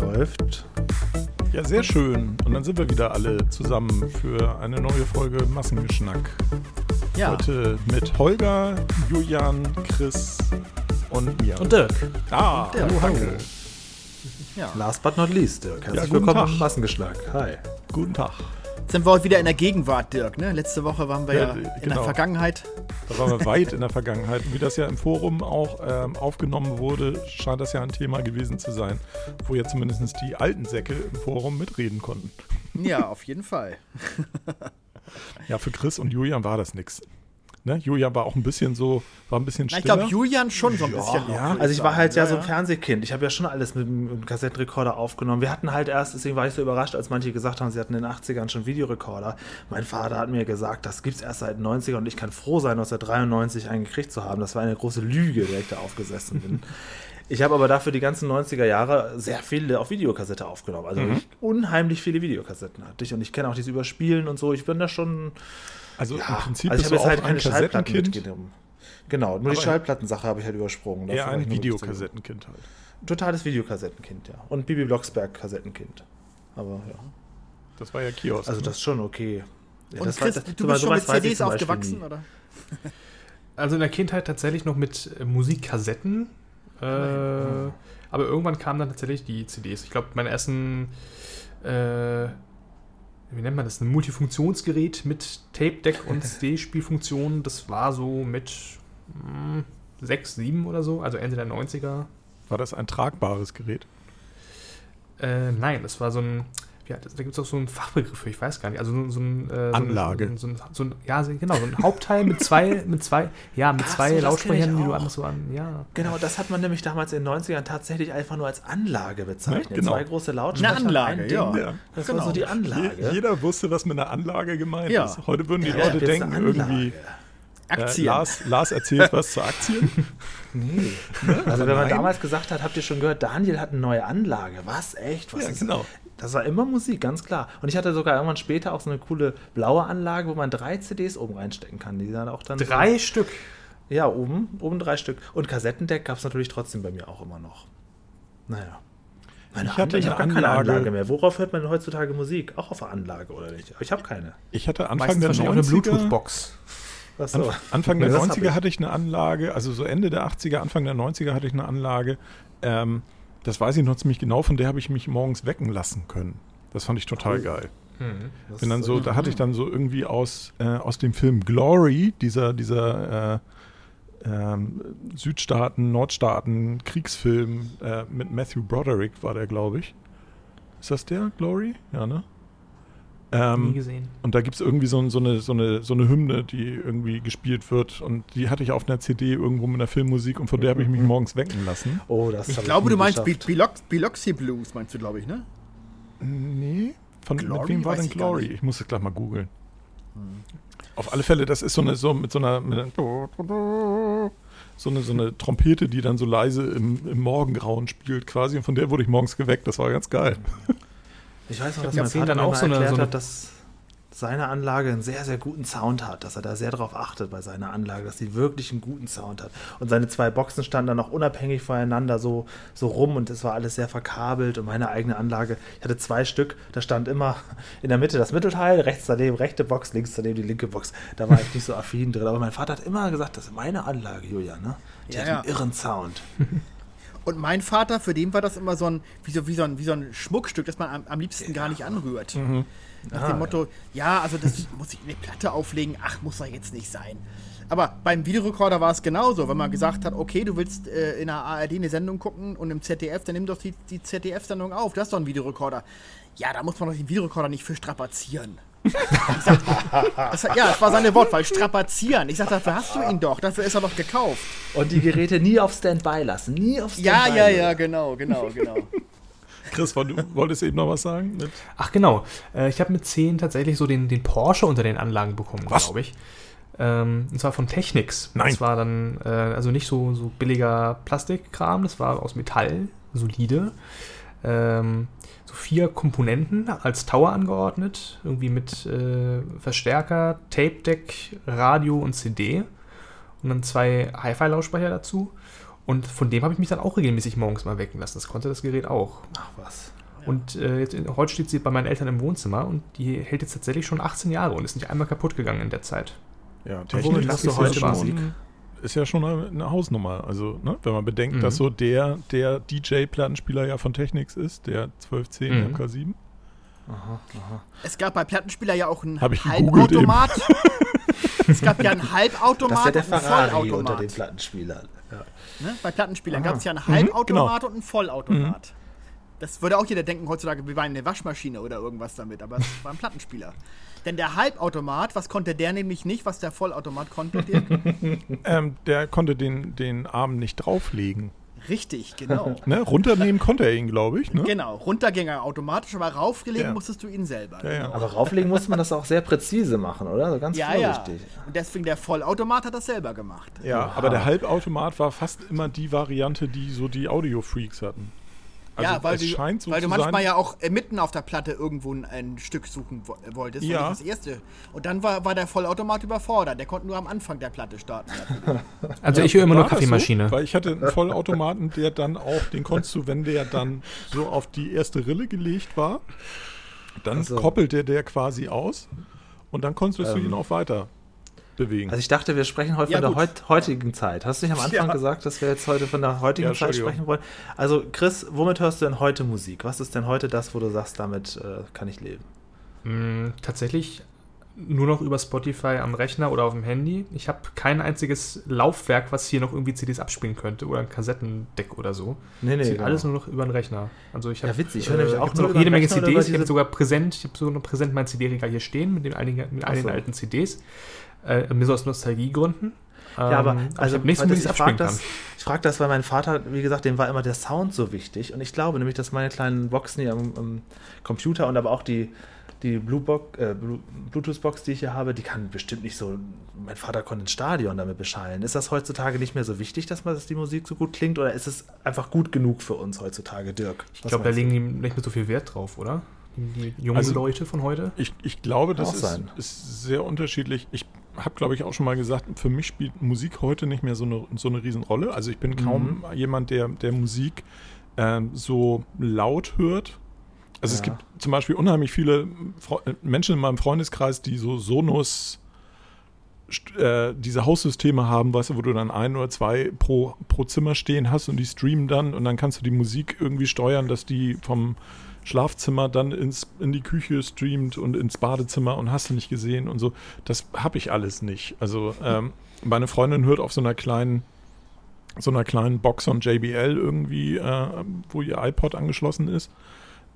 Läuft. Ja, sehr schön. Und dann sind wir wieder alle zusammen für eine neue Folge Massengeschnack. Ja. Heute mit Holger, Julian, Chris und mir. Und Dirk. ah, Dirk. hallo, hallo. Ja. Last but not least, Dirk. Herzlich guten willkommen Tag. im Massengeschlag. Hi. Guten Tag. Jetzt sind wir heute wieder in der Gegenwart, Dirk. Ne? Letzte Woche waren wir Ja, ja, d- in der genau. Vergangenheit. Da waren wir weit in der Vergangenheit. Und wie das ja im Forum auch ähm, aufgenommen wurde, scheint das ja ein Thema gewesen zu sein, wo ja zumindest die alten Säcke im Forum mitreden konnten. Ja, auf jeden Fall. Ja, für Chris und Julian war das nichts. Ne? Julian war auch ein bisschen so, war ein bisschen Na, ich stiller. glaube, Julian schon so ein bisschen. noch, ja. Also ich war halt ja, so ein Fernsehkind. Ich habe ja schon alles mit dem Kassettenrekorder aufgenommen. Wir hatten halt erst, deswegen war ich so überrascht, als manche gesagt haben, sie hatten in den 80ern schon Videorekorder. Mein Vater hat mir gesagt, das gibt's erst seit den 90ern und ich kann froh sein, 1993 einen gekriegt zu haben. Das war eine große Lüge, der ich da aufgesessen bin. Ich habe aber dafür die ganzen 90er Jahre sehr viele auf Videokassette aufgenommen. Also ich, unheimlich viele Videokassetten hatte ich. Und ich kenne auch dieses Überspielen und so. Ich bin da schon also im Prinzip also ich bist du jetzt auch halt ein keine Schallplatten Kassettenkind. mitgenommen. Genau, nur die Aber- Schallplattensache habe ich halt übersprungen. Ich ein Videokassettenkind halt. Totales Videokassettenkind, ja. Und Bibi Blocksberg Kassettenkind. Aber ja. Das war ja Kiosk. Also ne? das ist schon okay. Ja, Und Chris, war- du bist schon mit CDs aufgewachsen, oder? Also in der Kindheit tatsächlich noch mit äh, Musikkassetten. Äh, aber irgendwann kamen dann tatsächlich die CDs. Ich glaube, meine ersten, äh, wie nennt man das, ein Multifunktionsgerät mit Tape-Deck und CD-Spielfunktion. Das war so mit mh, 6, 7 oder so, also Ende der 90er. War das ein tragbares Gerät? Äh, nein, das war so ein, ja, das, da gibt es auch so einen Fachbegriff für, ich weiß gar nicht. Also so, so ein. Äh, Anlage. So ein, so ein, ja, genau, so ein Hauptteil mit zwei, mit zwei, ja, mit Ach zwei Lautsprechern, die du einfach so an, ja. Genau, das hat man nämlich damals in den 90ern tatsächlich einfach nur als Anlage bezeichnet. Ja, genau. Zwei große Lautsprecher. Eine Anlage, ein Ding. ja. Ja. Das Genau. war so die Anlage. Je- Jeder wusste, was mit einer Anlage gemeint Ja. ist. Heute würden die Ja, Leute denken, irgendwie, äh, Aktien. Lars, Lars erzählt was zu Aktien. Nee. Also wenn man nein. damals gesagt hat, habt ihr schon gehört, Daniel hat eine neue Anlage. Was? Echt? Was Ja, ist genau. Das war immer Musik, ganz klar. Und ich hatte sogar irgendwann später auch so eine coole blaue Anlage, wo man drei CDs oben reinstecken kann. Die dann auch dann Drei So, Stück. ja, oben, oben drei Stück. Und Kassettendeck gab es natürlich trotzdem bei mir auch immer noch. Naja. Meine Ich hatte Anlage- ich habe gar keine Anlage- mehr. Worauf hört man denn heutzutage Musik? Auch auf der Anlage, oder nicht? Aber ich habe keine. Ich hatte Anfang Meistens der wahrscheinlich auch eine 90er, Bluetooth-Box. Anf- Anfang der hab 90er ich. hatte ich eine Anlage, also so Ende der 80er, Anfang der 90er hatte ich eine Anlage. Ähm, das weiß ich noch ziemlich genau, von der habe ich mich morgens wecken lassen können. Das fand ich total Oh. geil. Das Bin dann so, da hatte ich dann so irgendwie aus, äh, aus dem Film Glory, dieser, dieser äh, ähm, Südstaaten, Nordstaaten Kriegsfilm äh, mit Matthew Broderick war der, glaube ich. Ist das der, Glory? Ja, ne? Nie Ähm, gesehen. und da gibt es irgendwie so, so, eine, so, eine, so eine Hymne, die irgendwie gespielt wird. Und die hatte ich auf einer CD irgendwo mit der Filmmusik und von der habe ich mich morgens wecken lassen. Oh, das Ich glaube, nie du meinst geschafft. Bi- Bilox- Biloxi Blues, meinst du, glaube ich, ne? Nee. Von, Glory? mit wem war Weiß denn ich Glory? nicht. Ich muss das gleich mal googeln. Auf alle Fälle, das ist so eine, so mit so einer, mit einer so eine, so eine Trompete, die dann so leise im, im Morgengrauen spielt quasi. Und von der wurde ich morgens geweckt. Das war ganz geil. Ich weiß noch, dass Ja, mein Vater dann auch mal so eine- erklärt so eine- hat, dass seine Anlage einen sehr, sehr guten Sound hat, dass er da sehr darauf achtet bei seiner Anlage, dass sie wirklich einen guten Sound hat. Und seine zwei Boxen standen dann auch unabhängig voneinander so, so rum und es war alles sehr verkabelt und meine eigene Anlage, ich hatte zwei Stück, da stand immer in der Mitte das Mittelteil, rechts daneben rechte Box, links daneben die linke Box. Da war ich nicht so affin drin, aber mein Vater hat immer gesagt, das ist meine Anlage, Julian, ne? Die Ja, hat ja. einen irren Sound. Und mein Vater, für den war das immer so ein, wie so, wie so ein, wie so ein Schmuckstück, das man am, am liebsten gar nicht anrührt. Nach Ah, dem Motto, ja. also das muss ich in eine Platte auflegen, ach, muss doch jetzt nicht sein. Aber beim Videorekorder war es genauso, wenn man gesagt hat, okay, du willst äh, in der ARD eine Sendung gucken und im ZDF, dann nimm doch die, die ZDF-Sendung auf, du hast doch einen Videorekorder. Ja, da muss man doch den Videorekorder nicht für strapazieren. Ich sag, das, ja, das war seine Wortwahl, strapazieren. Ich sag, dafür hast du ihn doch, dafür ist er doch gekauft. Und die Geräte nie auf Standby lassen, nie auf Standby. Ja, ja, lassen. ja, genau, genau, genau. Chris, du wolltest eben noch was sagen? Mit Ach genau, äh, ich habe mit 10 tatsächlich so den, den Porsche unter den Anlagen bekommen, Was? glaube ich. Ähm, und zwar von Technics. Nein. Das war dann äh, also nicht so, so billiger Plastikkram, das war aus Metall, solide. Ähm, vier Komponenten als Tower angeordnet, irgendwie mit äh, Verstärker, Tape Deck, Radio und CD. Und dann zwei Hi-Fi-Lautsprecher dazu. Und von dem habe ich mich dann auch regelmäßig morgens mal wecken lassen. Das konnte das Gerät auch. Ach was. Und äh, jetzt, heute steht sie bei meinen Eltern im Wohnzimmer und die hält jetzt tatsächlich schon 18 Jahre und ist nicht einmal kaputt gegangen in der Zeit. Ja, machst ist du heute schon- Musik? Ist ja schon eine, Hausnummer. Also, ne, wenn man bedenkt, Mhm. dass so der, der DJ-Plattenspieler ja von Technics ist, der 1210 Mhm. MK7. Aha, aha. Es gab bei Plattenspieler ja auch einen Halbautomat. es gab ja einen Halbautomat Das ist ja der und einen Ferrari unter Vollautomat. den Plattenspielern. Ja. Ne? Bei Plattenspielern Aha. gab es ja einen Mhm, Halbautomat genau. und einen Vollautomat. Das würde auch jeder denken heutzutage, wir waren eine Waschmaschine oder irgendwas damit, aber es war ein Plattenspieler. Denn der Halbautomat, was konnte der nämlich nicht, was der Vollautomat konnte, Dirk? Ähm, der konnte den, den Arm nicht drauflegen. Richtig, genau. Ne? Runternehmen konnte er ihn, glaube ich. Ne? Genau, runter ging er automatisch, aber raufgelegen Ja. musstest du ihn selber. Ja, ja. Aber rauflegen muss man das auch sehr präzise machen, oder? So ganz Ja, ja. vorsichtig. Und deswegen der Vollautomat hat das selber gemacht. Ja, Oha. aber der Halbautomat war fast immer die Variante, die so die Audio-Freaks hatten. Also ja, weil es du, scheint so weil zu du manchmal sein, ja auch äh, mitten auf der Platte irgendwo ein, ein Stück suchen äh, wolltest. Ja. nicht Das erste. Und dann war, war der Vollautomat überfordert. Der konnte nur am Anfang der Platte starten. Also ich höre immer nur das Kaffeemaschine. So? Weil ich hatte einen Vollautomaten, der dann auch, den konntest du, wenn der dann so auf die erste Rille gelegt war, dann Ach so. koppelte der quasi aus und dann konntest du Ähm. ihn auch weiter bewegen. Also ich dachte, wir sprechen heute Ja, von der gut. heut, heutigen Zeit. Hast du nicht am Anfang Ja. gesagt, dass wir jetzt heute von der heutigen Ja, Zeit sprechen wollen? Also Chris, womit hörst du denn heute Musik? Was ist denn heute das, wo du sagst, damit äh, kann ich leben? Mm, tatsächlich nur noch über Spotify am Rechner oder auf dem Handy. Ich habe kein einziges Laufwerk, was hier noch irgendwie CDs abspielen könnte oder ein Kassettendeck oder so. Nee, Nee, genau. alles nur noch über den Rechner. Also ich habe Ja, witzig. Ich höre nämlich auch hab nur noch jede Menge CDs. Ich habe sogar präsent, ich habe sogar noch präsent mein CD-Regal hier stehen mit den einigen, mit so. alten CDs. Äh, mir so aus Nostalgiegründen. Ja, aber Ähm, also ich womit das- ich ich frage das, ich frag das, weil mein Vater, wie gesagt, dem war immer der Sound so wichtig. Und ich glaube nämlich, dass meine kleinen Boxen hier am, am Computer und aber auch die, die äh, Blu- Bluetooth-Box, die ich hier habe, die kann bestimmt nicht so. Mein Vater konnte ein Stadion damit beschallen. Ist das heutzutage nicht mehr so wichtig, dass, man, dass die Musik so gut klingt? Oder ist es einfach gut genug für uns heutzutage, Dirk? Ich glaube, da legen die nicht mehr so viel Wert drauf, oder? Die, jungen Also- Leute von heute. Ich, ich glaube, das ist, sein. ist sehr unterschiedlich. Ich habe, glaube ich, auch schon mal gesagt, für mich spielt Musik heute nicht mehr so eine, so eine Riesenrolle. Also ich bin kaum jemand, der, der Musik ähm, so laut hört. Also es Ja. gibt zum Beispiel unheimlich viele Fre äh, Menschen in meinem Freundeskreis, die so Sonos äh, diese Haussysteme haben, weißt du, wo du dann ein oder zwei pro, pro Zimmer stehen hast und die streamen dann und dann kannst du die Musik irgendwie steuern, dass die vom Schlafzimmer dann ins, in die Küche streamt und ins Badezimmer und hast du nicht gesehen und so. Das habe ich alles nicht. Also ähm, meine Freundin hört auf so einer kleinen so einer kleinen Box von JBL irgendwie, äh, wo ihr iPod angeschlossen ist,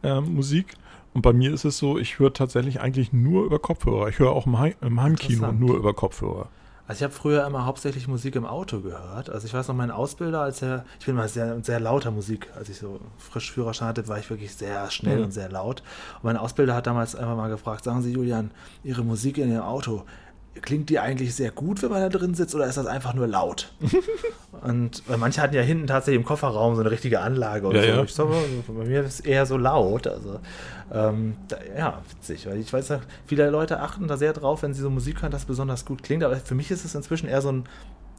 äh, Musik. Und bei mir ist es so, ich höre tatsächlich eigentlich nur über Kopfhörer. Ich höre auch im, Heim im Heimkino nur über Kopfhörer. Also ich habe früher immer hauptsächlich Musik im Auto gehört. Also ich weiß noch, mein Ausbilder, als er, ich bin mal sehr, sehr lauter Musik, als ich so frisch Führerschein hatte, war ich wirklich sehr schnell Mhm. und sehr laut. Und mein Ausbilder hat damals einfach mal gefragt, sagen Sie, Julian, Ihre Musik in Ihrem Auto, klingt die eigentlich sehr gut, wenn man da drin sitzt, oder ist das einfach nur laut? und weil manche hatten ja hinten tatsächlich im Kofferraum so eine richtige Anlage und Ja, so. ja. Ich mal, bei mir ist es eher so laut. Also ähm, da, ja, witzig, weil ich weiß ja, viele Leute achten da sehr drauf, wenn sie so Musik hören, dass es besonders gut klingt. Aber für mich ist es inzwischen eher so ein,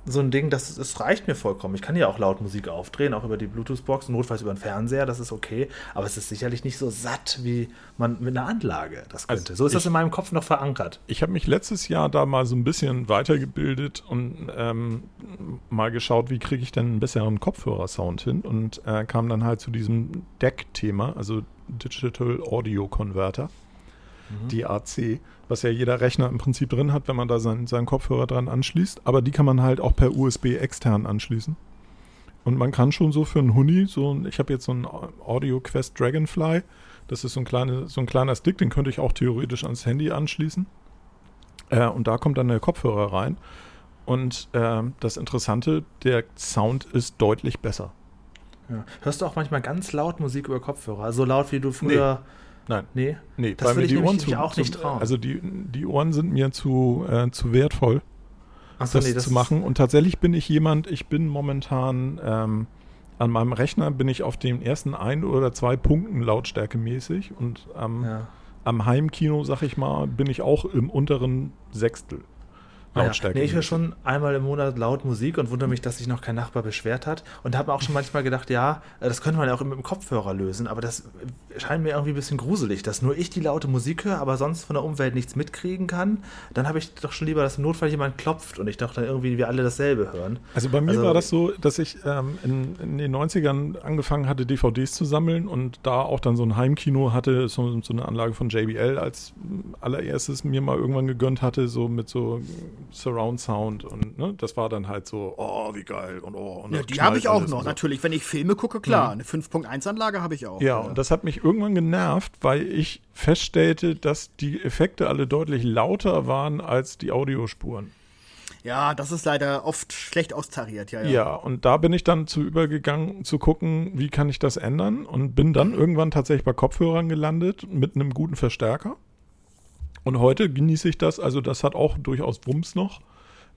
so ein Ding, das, das reicht mir vollkommen. Ich kann ja auch laut Musik aufdrehen, auch über die Bluetooth-Box, notfalls über den Fernseher, das ist okay. Aber es ist sicherlich nicht so satt, wie man mit einer Anlage das könnte. Also so ist das ich- in meinem Kopf noch verankert. Ich habe mich letztes Jahr da mal so ein bisschen weitergebildet und ähm, mal geschaut, wie kriege ich denn einen besseren Kopfhörersound hin und äh, kam dann halt zu diesem DAC-Thema, also Digital Audio Converter, DAC, was ja jeder Rechner im Prinzip drin hat, wenn man da seinen, seinen Kopfhörer dran anschließt. Aber die kann man halt auch per USB extern anschließen. Und man kann schon so für einen Huni, so ein, ich habe jetzt so einen Audio Quest Dragonfly, das ist so ein, kleine, so ein kleiner Stick, den könnte ich auch theoretisch ans Handy anschließen. Äh, und da kommt dann der Kopfhörer rein. Und ähm, das Interessante, der Sound ist deutlich besser. Ja. Hörst du auch manchmal ganz laut Musik über Kopfhörer? So laut wie du früher. Nein. Nee? Nee, Das weil würde mir ich die Ohren zu, auch nicht trauen. Also die, die Ohren sind mir zu, äh, zu wertvoll, Achso, das, zu machen. Und tatsächlich bin ich jemand, ich bin momentan ähm, an meinem Rechner bin ich auf den ersten ein oder zwei Punkten lautstärkemäßig und am, Ja. am Heimkino, sag ich mal, bin ich auch im unteren Sechstel. Lautstärke. Nee, ich höre schon einmal im Monat laut Musik und wundere mich, dass sich noch kein Nachbar beschwert hat. Und habe auch schon manchmal gedacht, ja, äh, das könnte man ja auch mit dem Kopfhörer lösen, aber das scheint mir irgendwie ein bisschen gruselig, dass nur ich die laute Musik höre, aber sonst von der Umwelt nichts mitkriegen kann. Dann habe ich doch schon lieber, dass im Notfall jemand klopft und ich doch dann irgendwie wir alle dasselbe hören. Also bei mir Also- war das so, dass ich ähm, in, in den 90ern angefangen hatte, DVDs zu sammeln und da auch dann so ein Heimkino hatte, so, so eine Anlage von JBL als allererstes mir mal irgendwann gegönnt hatte, so mit so Surround Sound und ne, das war dann halt so, oh, wie geil und oh. Und Ja, die habe ich auch noch, so. natürlich. Wenn ich Filme gucke, klar. Eine 5.1-Anlage habe ich auch. Ja, und das hat mich irgendwann genervt, weil ich feststellte, dass die Effekte alle deutlich lauter waren als die Audiospuren. ja, das ist leider oft schlecht austariert. Ja, ja. Ja, und da bin ich dann zu übergegangen, zu gucken, wie kann ich das ändern und bin dann irgendwann tatsächlich bei Kopfhörern gelandet mit einem guten Verstärker. Und heute genieße ich das, also das hat auch durchaus Wumms noch.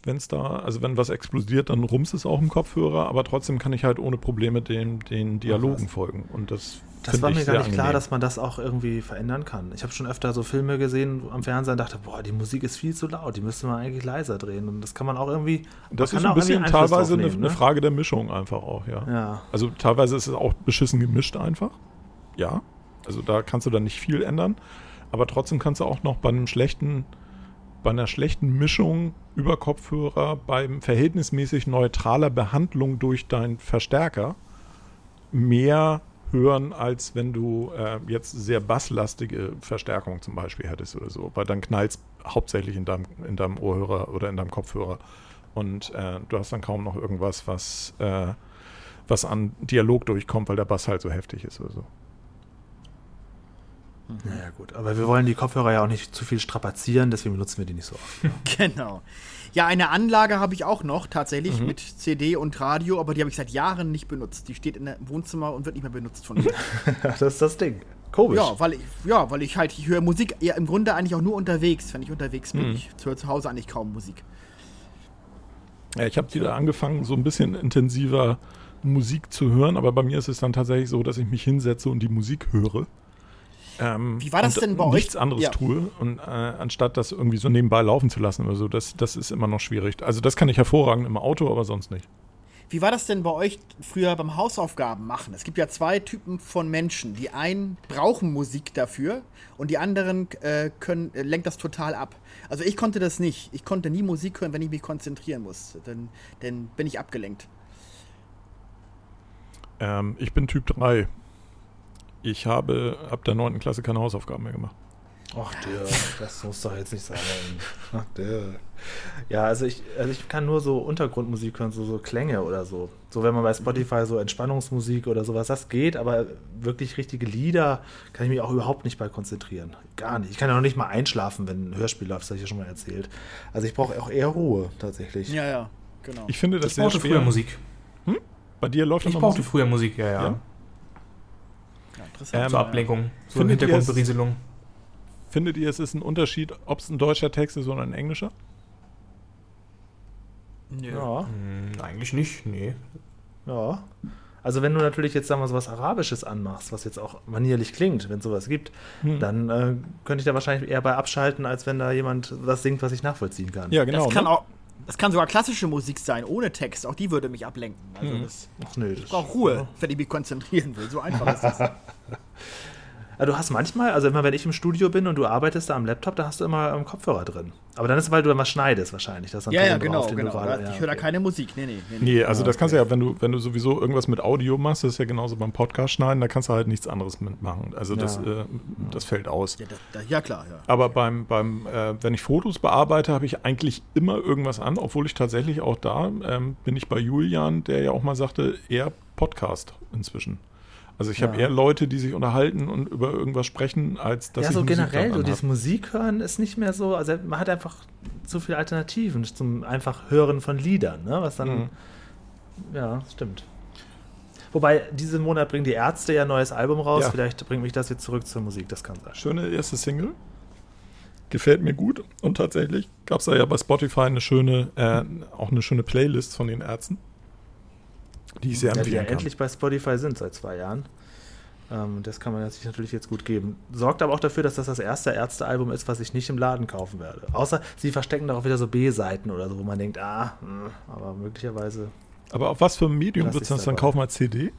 Wenn es da, also wenn was explodiert, dann rums es auch im Kopfhörer, aber trotzdem kann ich halt ohne Probleme den, den Dialogen folgen. Und das, Das war mir gar nicht klar, angenehm. dass man das auch irgendwie verändern kann. Ich habe schon öfter so Filme gesehen am Fernseher und dachte, boah, die Musik ist viel zu laut, die müsste man eigentlich leiser drehen. Und das kann man auch irgendwie. Das ist ein bisschen teilweise eine ne? Frage der Mischung einfach auch, ja. Ja. Also teilweise ist es auch beschissen gemischt einfach. Ja. Also da kannst du dann nicht viel ändern. Aber trotzdem kannst du auch noch bei einem schlechten, bei einer schlechten Mischung über Kopfhörer, beim verhältnismäßig neutraler Behandlung durch deinen Verstärker mehr hören, als wenn du äh, jetzt sehr basslastige Verstärkung zum Beispiel hättest oder so. Weil dann knallt es hauptsächlich in deinem, in deinem Ohrhörer oder in deinem Kopfhörer. Und äh, du hast dann kaum noch irgendwas, was, äh, was an Dialog durchkommt, weil der Bass halt so heftig ist oder so. Naja, gut. Aber wir wollen die Kopfhörer ja auch nicht zu viel strapazieren, deswegen benutzen wir die nicht so oft. Genau. Ja, eine Anlage habe ich auch noch, tatsächlich, Mhm. mit CD und Radio, aber die habe ich seit Jahren nicht benutzt. Die steht in der Wohnzimmer und wird nicht mehr benutzt von mir. das ist das Ding. Komisch. ja, weil ich, ja, weil ich halt, ich höre Musik ja im Grunde eigentlich auch nur unterwegs, wenn ich unterwegs bin. Mhm. Ich höre zu Hause eigentlich kaum Musik. Ja, ich habe wieder angefangen, so ein bisschen intensiver Musik zu hören, aber bei mir ist es dann tatsächlich so, dass ich mich hinsetze und die Musik höre. Ähm, Wie war das denn bei euch? Nichts anderes Ja. tue und äh, anstatt das irgendwie so nebenbei laufen zu lassen oder so, das, das ist immer noch schwierig. Also das kann ich hervorragend im Auto, aber sonst nicht. Wie war das denn bei euch früher beim Hausaufgaben machen? Es gibt ja zwei Typen von Menschen. Die einen brauchen Musik dafür und die anderen äh, können, äh, lenkt das total ab. Also ich konnte das nicht. Ich konnte nie Musik hören, wenn ich mich konzentrieren muss. Dann, dann bin ich abgelenkt. Ähm, ich bin Typ 3. Ich habe ab der 9. Klasse keine Hausaufgaben mehr gemacht. Ach der, das muss doch jetzt nicht sein. Ach der. Ja, also ich, also ich kann nur so Untergrundmusik hören, so, so Klänge oder so. So wenn man bei Spotify so Entspannungsmusik oder sowas, das geht, aber wirklich richtige Lieder kann ich mich auch überhaupt nicht bei konzentrieren. Gar nicht. Ich kann ja noch nicht mal einschlafen, wenn ein Hörspiel läuft, das habe ich ja schon mal erzählt. Also ich brauche auch eher Ruhe tatsächlich. Ja, ja, genau. Ich finde das Ich sehr brauchte schwer. früher Musik. Bei dir läuft Ich immer brauchte Musik? früher Musik, ja, ja. Ja? Ja, interessant. Ähm, Zur Ablenkung, zur Findet ihr es- Hintergrundberieselung. Findet ihr, es ist ein Unterschied, ob es ein deutscher Text ist oder ein englischer? Nö. Ja, Hm, eigentlich nicht, nee. ja. Also wenn du natürlich jetzt sagen wir so was Arabisches anmachst, was jetzt auch manierlich klingt, wenn es sowas gibt, Hm. dann äh, könnte ich da wahrscheinlich eher bei abschalten, als wenn da jemand was singt, was ich nachvollziehen kann. Ja, genau. das kann ne? auch. Das kann sogar klassische Musik sein, ohne Text. Auch die würde mich ablenken. Also Mhm. das Ach das ich brauche Ruhe, wenn ich mich konzentrieren will. So einfach ist das. Ja, du hast manchmal, also immer wenn ich im Studio bin und du arbeitest da am Laptop, da hast du immer ähm, Kopfhörer drin. Aber dann ist es, weil du dann was schneidest wahrscheinlich. Das ist dann ja, ja, genau, drauf, genau. gerade- ich ja, höre da okay. keine Musik. Nee, nee, nee. Nee, also Ah, das kannst du okay. ja, wenn du, wenn du sowieso irgendwas mit Audio machst, das ist ja genauso beim Podcast schneiden, da kannst du halt nichts anderes mitmachen. Also das, Ja. äh, das fällt aus. Ja, das, das, ja klar, ja. Aber beim, beim äh, wenn ich Fotos bearbeite, habe ich eigentlich immer irgendwas an, obwohl ich tatsächlich auch da ähm, bin ich bei Julian, der ja auch mal sagte, eher Podcast inzwischen. Also ich habe Ja. eher Leute, die sich unterhalten und über irgendwas sprechen, als dass ja, ich so Musik generell, so dieses Musik hören ist nicht mehr so, also man hat einfach zu viele Alternativen zum einfach Hören von Liedern, ne? Was dann, Mhm. ja, stimmt. Wobei, diesen Monat bringen die Ärzte ja ein neues Album raus, Ja. vielleicht bringt mich das jetzt zurück zur Musik, das kann sein. Schöne erste Single. Gefällt mir gut. Und tatsächlich gab es da ja bei Spotify eine schöne, äh, auch eine schöne Playlist von den Ärzten, die ich sehr Ja, die ja empfehlen kann. endlich bei Spotify sind seit zwei Jahren. Ähm, das kann man sich natürlich jetzt gut geben. Sorgt aber auch dafür, dass das das erste Ärztealbum ist, was ich nicht im Laden kaufen werde. Außer sie verstecken da auch wieder so B-Seiten oder so, wo man denkt, ah, mh, aber möglicherweise. Aber auf was für ein Medium würdest du das dann kaufen als CD?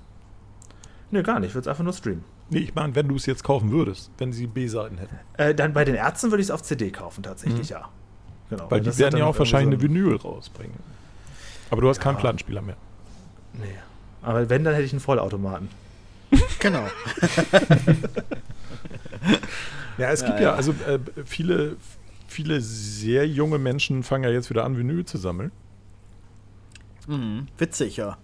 Nee, gar nicht. Ich würde es einfach nur streamen. Nee, ich meine, wenn du es jetzt kaufen würdest, wenn sie B-Seiten hätten. Äh, dann bei den Ärzten würde ich es auf CD kaufen, tatsächlich, ja. Genau. Mhm. Weil die werden ja auch wahrscheinlich eine irgendwie Vinyl rausbringen. Aber du hast keinen Ja. Plattenspieler mehr. Nee. Aber wenn, dann hätte ich einen Vollautomaten. Genau. Ja, es gibt ja, ja. also äh, viele, viele sehr junge Menschen fangen ja jetzt wieder an, Vinyl zu sammeln. Mhm. Witzig, ja.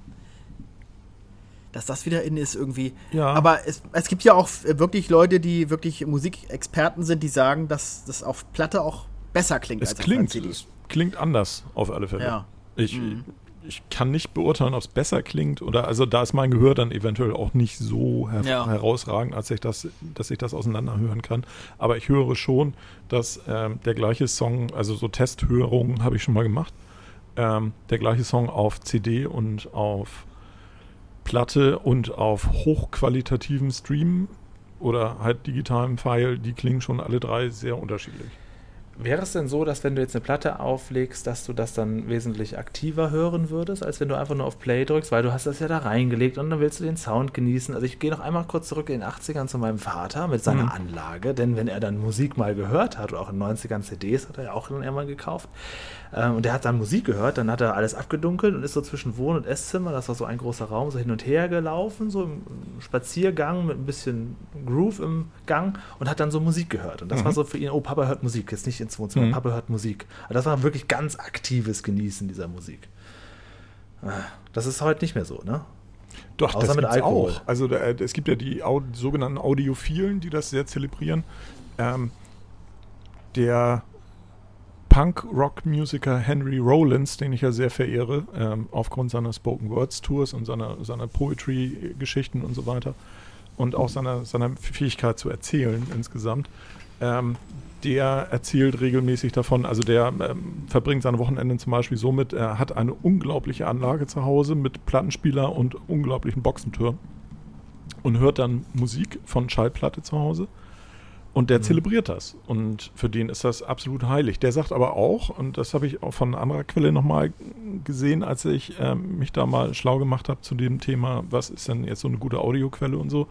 Dass das wieder in ist irgendwie. Ja. Aber es, es gibt ja auch wirklich Leute, die wirklich Musikexperten sind, die sagen, dass das auf Platte auch besser klingt Es als auf klingt, CD. es klingt anders auf alle Fälle. Ja. Ich, Mhm. Ich kann nicht beurteilen, ob es besser klingt oder also da ist mein Gehör dann eventuell auch nicht so her Ja. herausragend, als ich das, dass ich das auseinanderhören kann. Aber ich höre schon, dass ähm, der gleiche Song, also so Testhörungen habe ich schon mal gemacht, ähm, der gleiche Song auf CD und auf Platte und auf hochqualitativen Stream oder halt digitalem File, die klingen schon alle drei sehr unterschiedlich. Wäre es denn so, dass wenn du jetzt eine Platte auflegst, dass du das dann wesentlich aktiver hören würdest, als wenn du einfach nur auf Play drückst, weil du hast das ja da reingelegt und dann willst du den Sound genießen. Also ich gehe noch einmal kurz zurück in den 80ern zu meinem Vater mit seiner Mhm. Anlage, denn wenn er dann Musik mal gehört hat, oder auch in den 90ern CDs hat er ja auch dann einmal gekauft, ähm, und der hat dann Musik gehört, dann hat er alles abgedunkelt und ist so zwischen Wohn- und Esszimmer, das war so ein großer Raum, so hin und her gelaufen, so im Spaziergang mit ein bisschen Groove im Gang und hat dann so Musik gehört. Und das Mhm. war so für ihn, oh, Papa hört Musik, jetzt nicht ins Wohnzimmer, Mhm. Papa hört Musik. Also das war wirklich ganz aktives Genießen dieser Musik. Ah, Das ist heute nicht mehr so, ne? Doch, Außer das mit Alkohol. auch. Also da, es gibt ja die Au sogenannten Audiophilen, die das sehr zelebrieren. Ähm, der Punk-Rock-Musiker Henry Rollins, den ich ja sehr verehre, ähm, aufgrund seiner Spoken Words Tours und seiner, seiner Poetry-Geschichten und so weiter und auch seiner, seiner Fähigkeit zu erzählen insgesamt, ähm, der erzählt regelmäßig davon, also der ähm, verbringt seine Wochenenden zum Beispiel so mit, er hat eine unglaubliche Anlage zu Hause mit Plattenspieler und unglaublichen Boxentürmen und hört dann Musik von Schallplatte zu Hause und der Mhm. zelebriert das und für den ist das absolut heilig. Der sagt aber auch, und das habe ich auch von anderer Quelle nochmal gesehen, als ich ähm, mich da mal schlau gemacht habe zu dem Thema, was ist denn jetzt so eine gute Audioquelle und so,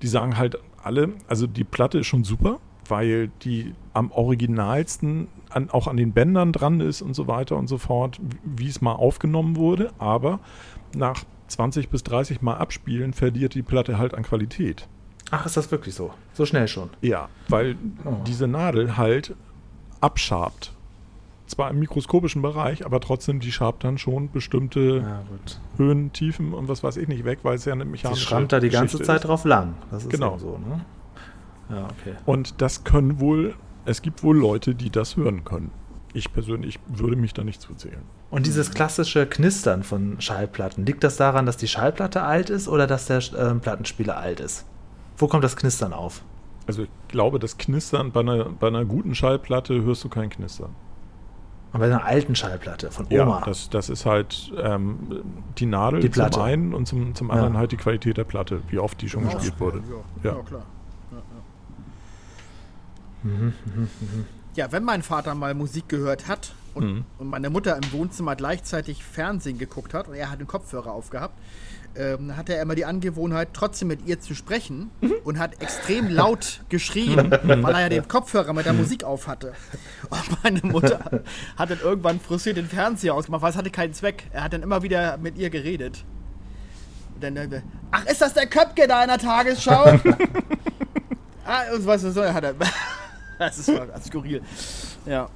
die sagen halt alle, also die Platte ist schon super, weil die am originalsten an, auch an den Bändern dran ist und so weiter und so fort, wie es mal aufgenommen wurde, aber nach 20 bis 30 Mal abspielen verliert die Platte halt an Qualität. Ach, ist das wirklich so? So schnell schon? Ja, weil Oh. diese Nadel halt abschabt. Zwar im mikroskopischen Bereich, aber trotzdem, die schabt dann schon bestimmte Ja. Höhen, Tiefen und was weiß ich nicht weg, weil es ja eine Sie mechanische schrammt da die ganze Geschichte Zeit ist. drauf lang. Das ist Genau. so, ne? Ja, okay. Und das können wohl, es gibt wohl Leute, die das hören können. Ich persönlich würde mich da nicht zuzählen. Und dieses klassische Knistern von Schallplatten, liegt das daran, dass die Schallplatte alt ist oder dass der ähm, Plattenspieler alt ist? Wo kommt das Knistern auf? Also ich glaube, das Knistern bei einer, bei einer guten Schallplatte hörst du kein Knistern. Und bei einer alten Schallplatte von Oma. Ja, das, das ist halt ähm, die Nadel Die Platte. zum einen und zum, zum Ja. anderen halt die Qualität der Platte, wie oft die schon gespielt wurde. Ja, Ja. ja klar. Mhm, mhm, mhm. Ja, wenn mein Vater mal Musik gehört hat und, Mhm. und meine Mutter im Wohnzimmer gleichzeitig Fernsehen geguckt hat und er hat den Kopfhörer aufgehabt, ähm, dann hatte er immer die Angewohnheit, trotzdem mit ihr zu sprechen und hat extrem laut geschrien, weil er ja den Kopfhörer mit der Musik auf hatte. Und meine Mutter hat dann irgendwann frustriert den Fernseher ausgemacht, weil es hatte keinen Zweck. Er hat dann immer wieder mit ihr geredet. Und dann, äh, ach, ist das der Köpke da in der Tagesschau? ah, und was so, hat er. Das ist voll skurril. Ja.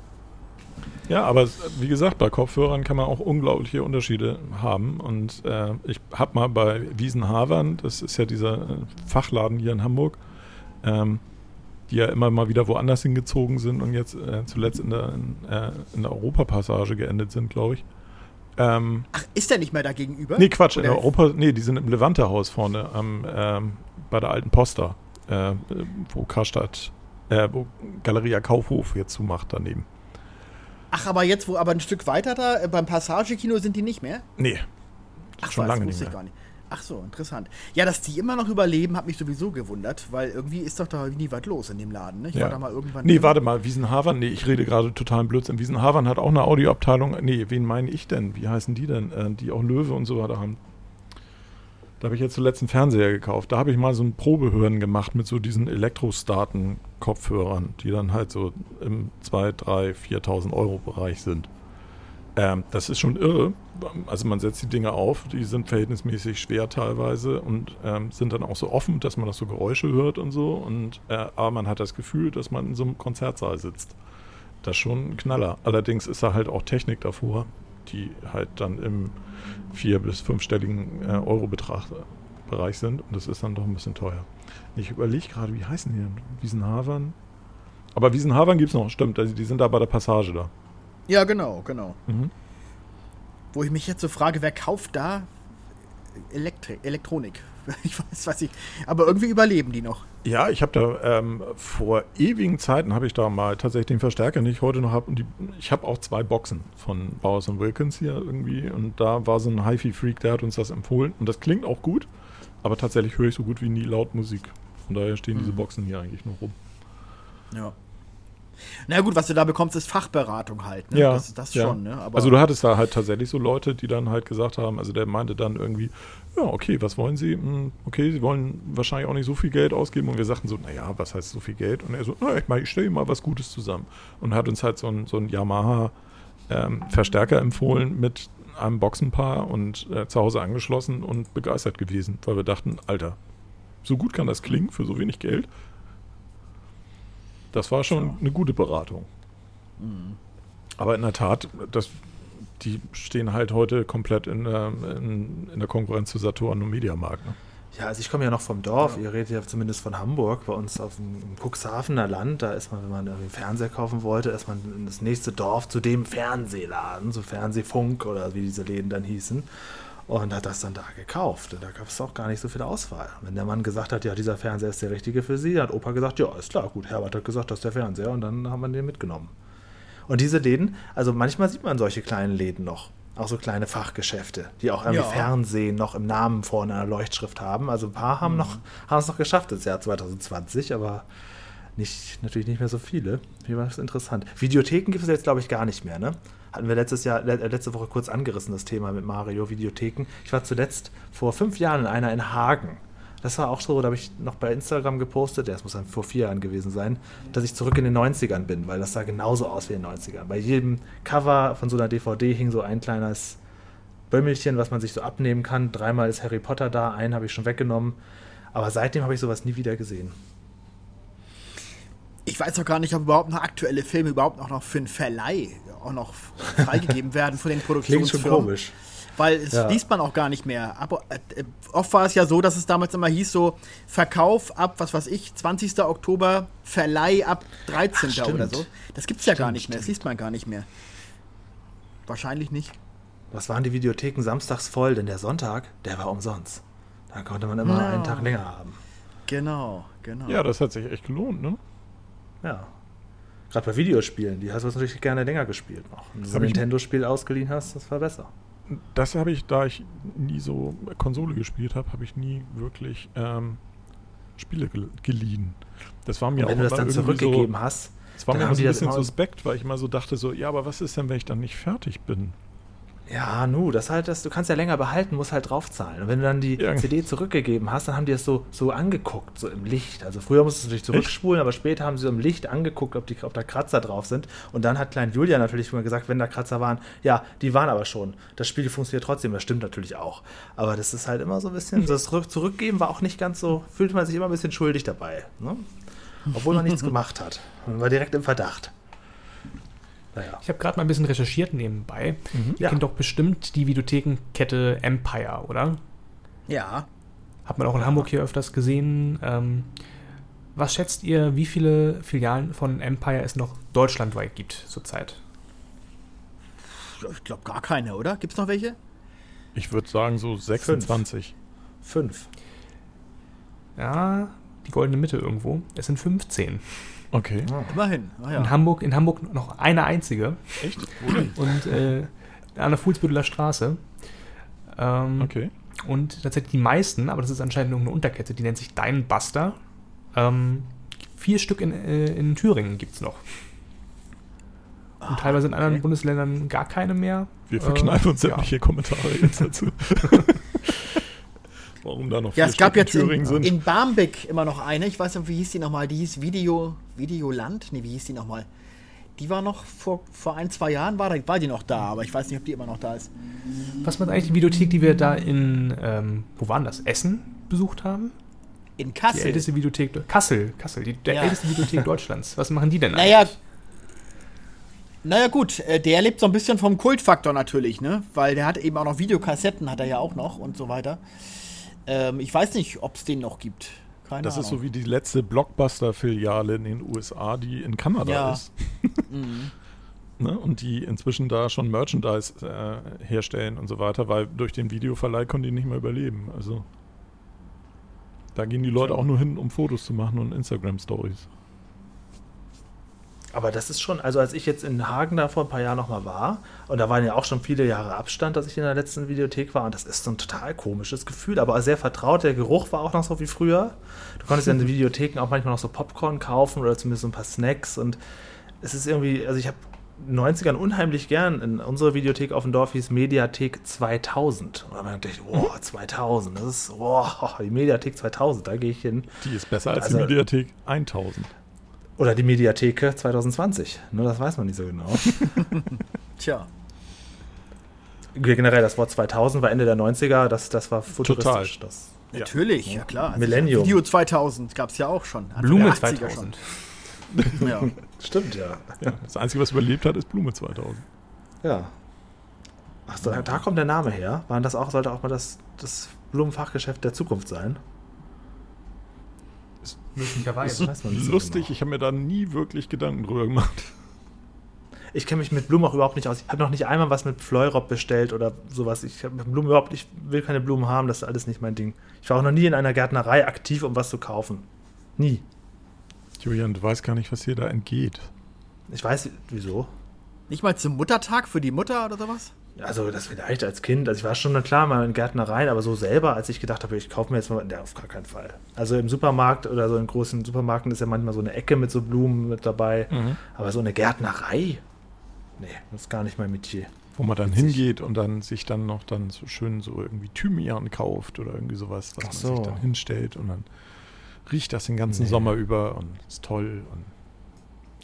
Ja, aber wie gesagt, bei Kopfhörern kann man auch unglaubliche Unterschiede haben. Und äh, ich habe mal bei Wiesenhavern, das ist ja dieser äh, Fachladen hier in Hamburg, ähm, die ja immer mal wieder woanders hingezogen sind und jetzt äh, zuletzt in der, in, äh, in der Europapassage geendet sind, glaube ich. Ähm, Ach, ist der nicht mehr da gegenüber? nee, Quatsch, in Oder- der Europa, nee, die sind im Levante-Haus vorne am, ähm, bei der alten Posta, äh, wo Karstadt, äh, wo Galeria Kaufhof jetzt zumacht daneben. Ach, aber jetzt, wo aber ein Stück weiter da, äh, beim Passagekino sind die nicht mehr? Nee, Ach, schon was, lange wusste nicht ich mehr. gar nicht. Ach so, interessant. Ja, dass die immer noch überleben, hat mich sowieso gewundert, weil irgendwie ist doch da nie was los in dem Laden. Ne? Ich Ja. war da mal irgendwann. Nee, warte mal, Wiesenhavern, nee, ich rede gerade total Blödsinn. Wiesenhavern hat auch eine Audioabteilung. Nee, wen meine ich denn? Wie heißen die denn? Äh, die auch Löwe und so weiter haben. Da habe ich jetzt zuletzt einen Fernseher gekauft. Da habe ich mal so ein Probehören gemacht mit so diesen Elektrostaten-Kopfhörern, die dann halt so im 2, 3, 4.000 Euro Bereich sind. Ähm, das ist schon irre. Also man setzt die Dinge auf, die sind verhältnismäßig schwer teilweise und ähm, sind dann auch so offen, dass man das so Geräusche hört und so. Und äh, aber man hat das Gefühl, dass man in so einem Konzertsaal sitzt. Das ist schon ein Knaller. Allerdings ist da halt auch Technik davor, die halt dann im vier- bis fünfstelligen äh, Euro-Betrag Bereich sind. Und das ist dann doch ein bisschen teuer. Ich überlege gerade, wie heißen die? Wiesenhavern? Aber Wiesenhavern gibt es noch, stimmt. Also die sind da bei der Passage da. Ja, genau, genau. Mhm. Wo ich mich jetzt so frage, wer kauft da Elektri Elektronik? Ich weiß, weiß ich. Aber irgendwie überleben die noch. Ja, ich habe da ähm, vor ewigen Zeiten habe ich da mal tatsächlich den Verstärker, den ich heute noch habe. Und die, ich habe auch zwei Boxen von Bowers und Wilkins hier irgendwie. Und da war so ein HiFi-Freak, der hat uns das empfohlen. Und das klingt auch gut, aber tatsächlich höre ich so gut wie nie laut Musik. Von daher stehen diese Boxen hier eigentlich nur rum. Ja. Na gut, was du da bekommst, ist Fachberatung halt. Ne? Ja, Das, das ja. schon, ne? Aber also du hattest da halt tatsächlich so Leute, die dann halt gesagt haben, also der meinte dann irgendwie, ja, okay, was wollen Sie? Hm, Okay, Sie wollen wahrscheinlich auch nicht so viel Geld ausgeben. Und wir sagten so, naja, was heißt so viel Geld? Und er so, na, ich, ich stelle mal was Gutes zusammen. Und hat uns halt so ein, so ein Yamaha ähm, Verstärker empfohlen mit einem Boxenpaar und äh, zu Hause angeschlossen und begeistert gewesen, weil wir dachten, Alter, so gut kann das klingen für so wenig Geld. Das war schon eine gute Beratung. Aber in der Tat, das, die stehen halt heute komplett in, der- in, in der Konkurrenz zu Saturn und Mediamarkt. Ne? Ja, also ich komme ja noch vom Dorf. Ihr redet ja zumindest von Hamburg. Bei uns auf dem Cuxhavener Land, da ist man, wenn man irgendwie einen Fernseher kaufen wollte, ist man in das nächste Dorf zu dem Fernsehladen, so Fernsehfunk oder wie diese Läden dann hießen. Und hat das dann da gekauft. Und Da gab es auch gar nicht so viel Auswahl. Wenn der Mann gesagt hat, ja, dieser Fernseher ist der richtige für Sie, hat Opa gesagt, ja, ist klar, gut, Herbert hat gesagt, das ist der Fernseher und dann haben wir den mitgenommen. Und diese Läden, also manchmal sieht man solche kleinen Läden noch. Auch so kleine Fachgeschäfte, die auch irgendwie Ja. Fernsehen noch im Namen vorne einer Leuchtschrift haben. Also ein paar haben noch, haben es noch geschafft das Jahr 2020, aber nicht, natürlich nicht mehr so viele. Wie war das interessant. Videotheken gibt es jetzt, glaube ich, gar nicht mehr, ne? Hatten wir letztes Jahr, äh, letzte Woche kurz angerissen, das Thema mit Mario, Videotheken. Ich war zuletzt vor fünf Jahren in einer in Hagen. Das war auch so, da habe ich noch bei Instagram gepostet, das muss dann vor vier Jahren gewesen sein, dass ich zurück in den 90ern bin, weil das sah genauso aus wie in den 90ern. Bei jedem Cover von so einer DVD hing so ein kleines Bömmelchen, was man sich so abnehmen kann. Dreimal ist Harry Potter da, einen habe ich schon weggenommen. Aber seitdem habe ich sowas nie wieder gesehen. ich weiß auch gar nicht, ob überhaupt noch aktuelle Filme überhaupt noch, noch für einen Verleih auch noch freigegeben werden von den Klingt Produktionsfirmen. schon komisch. Weil es Ja. liest man auch gar nicht mehr. Aber äh, oft war es ja so, dass es damals immer hieß, so Verkauf ab, was weiß ich, 20. Oktober, Verleih ab 13. Ach, oder so. Das gibt's ja gar Stimmt, nicht mehr. Das stimmt. liest man gar nicht mehr. Wahrscheinlich nicht. Was waren die Videotheken samstags voll? Denn der Sonntag, der war umsonst. Da konnte man immer Ja. einen Tag länger haben. Genau, genau. Ja, das hat sich echt gelohnt, ne? Ja. Gerade bei Videospielen, die hast du natürlich gerne länger gespielt noch. Wenn du ein Nintendo-Spiel ausgeliehen hast, das war besser. Das habe ich, da ich nie so Konsole gespielt habe, habe ich nie wirklich ähm, Spiele gel geliehen. Das war mir Und wenn auch du das dann zurückgegeben so, hast, Das war dann mir haben immer so ein bisschen suspekt, weil ich immer so dachte so, ja, aber was ist denn, wenn ich dann nicht fertig bin? Ja, nu, das halt, das, du kannst ja länger behalten, musst halt draufzahlen. Und wenn du dann die Ja. CD zurückgegeben hast, dann haben die es so, so angeguckt, so im Licht. Also früher musstest du natürlich zurückspulen, aber später haben sie so im Licht angeguckt, ob, die, ob da Kratzer drauf sind. Und dann hat Klein Julia natürlich immer gesagt, wenn da Kratzer waren, ja, die waren aber schon. Das Spiel funktioniert trotzdem, das stimmt natürlich auch. Aber das ist halt immer so ein bisschen, das Zurück- Zurückgeben war auch nicht ganz so, fühlte man sich immer ein bisschen schuldig dabei. Ne? Obwohl man nichts gemacht hat. Man war direkt im Verdacht. Naja. Ich habe gerade mal ein bisschen recherchiert nebenbei. Ihr Ja. kennt doch bestimmt die Videothekenkette Empire, oder? Ja. Hat man auch in Hamburg hier öfters gesehen. Ähm, was schätzt ihr, wie viele Filialen von Empire es noch deutschlandweit gibt zurzeit? Ich glaube gar keine, oder? Gibt's noch welche? Ich würde sagen so 26. Fünf. Ja, die goldene Mitte irgendwo. Es sind 15. Okay. Immerhin. Ah, ja. In, Hamburg, in Hamburg noch eine einzige. Echt? Und äh, an der Fuhlsbütteler Straße. Ähm, Okay. Und tatsächlich die meisten, aber das ist anscheinend nur eine Unterkette, die nennt sich Dein Buster. Ähm, vier Stück in, äh, in Thüringen gibt es noch. Und teilweise in anderen okay. Bundesländern gar keine mehr. Wir verkneifen Äh, uns ja. sämtliche Kommentare jetzt dazu. Warum da noch Ja, vier es gab jetzt in, Thüringen sind. in Barmbek immer noch eine. Ich weiß nicht, wie hieß die nochmal? Die hieß Video, Videoland? Nee, wie hieß die nochmal? Die war noch vor, vor ein, zwei Jahren, war, war die noch da, aber ich weiß nicht, ob die immer noch da ist. Was war eigentlich die Videothek, die wir da in, ähm, wo waren das? Essen besucht haben? In Die Kassel. älteste Videothek. Kassel, Kassel, die, der Ja. älteste Videothek Deutschlands. Was machen die denn Naja, eigentlich? naja gut, äh, der lebt so ein bisschen vom Kultfaktor natürlich, ne? Weil der hat eben auch noch Videokassetten, hat er ja auch noch und so weiter. Ähm, ich weiß nicht, ob es den noch gibt. Keine Das Ahnung. ist so wie die letzte Blockbuster-Filiale in den USA, die in Kanada Ja. ist. ne? Und die inzwischen da schon Merchandise äh, herstellen und so weiter, weil durch den Videoverleih konnten die nicht mehr überleben. Also da gehen die Leute auch nur hin, um Fotos zu machen und Instagram-Stories. Aber das ist schon, also als ich jetzt in Hagen da vor ein paar Jahren nochmal war, und da waren ja auch schon viele Jahre Abstand, dass ich in der letzten Videothek war, und das ist so ein total komisches Gefühl, aber sehr vertraut. Der Geruch war auch noch so wie früher. Du konntest ja in den Videotheken auch manchmal noch so Popcorn kaufen oder zumindest so ein paar Snacks und es ist irgendwie, also ich habe 90ern unheimlich gern in unserer Videothek auf dem Dorf hieß Mediathek 2000. Und dann dachte ich, wow, 2000, das ist, wow, die Mediathek 2000, da gehe ich hin. Die ist besser als Also- die Mediathek 1000. Oder die Mediatheke 2020, nur das weiß man nicht so genau. Tja. Generell, das Wort 2000 war Ende der 90er, das, das war futuristisch. Das, Ja. Natürlich, ja, klar. Also Millennium. Video 2000 gab es ja auch schon. Anfang Blume der 80er 2000. Schon. Ja. stimmt, ja. Ja, das Einzige, was überlebt hat, ist Blume 2000. ja. Achso, da kommt der Name her. Waren das auch, sollte auch mal das, das Blumenfachgeschäft der Zukunft sein? Möglicherweise. weiß man nicht so Lustig, genau. ich habe mir da nie wirklich Gedanken drüber gemacht. Ich kenne mich mit Blumen auch überhaupt nicht aus. Ich habe noch nicht einmal was mit Fleurop bestellt oder sowas. Ich habe mit Blumen überhaupt, ich will keine Blumen haben, das ist alles nicht mein Ding. Ich war auch noch nie in einer Gärtnerei aktiv, um was zu kaufen. Nie. Julian, du weißt gar nicht, was hier da entgeht. Ich weiß, wieso. Nicht mal zum Muttertag für die Mutter oder sowas? Also das vielleicht als Kind, also ich war schon klar mal in Gärtnereien, aber so selber, als ich gedacht habe, ich kaufe mir jetzt mal, ne, auf gar keinen Fall. Also im Supermarkt oder so in großen Supermärkten ist ja manchmal so eine Ecke mit so Blumen mit dabei, aber so eine Gärtnerei, nee, das ist gar nicht mein Metier. Wo man dann Witzig. hingeht und dann sich dann noch dann so schön so irgendwie Thymian kauft oder irgendwie sowas, was Ach man so. sich dann hinstellt und dann riecht das den ganzen Nee. Sommer über und ist toll. Und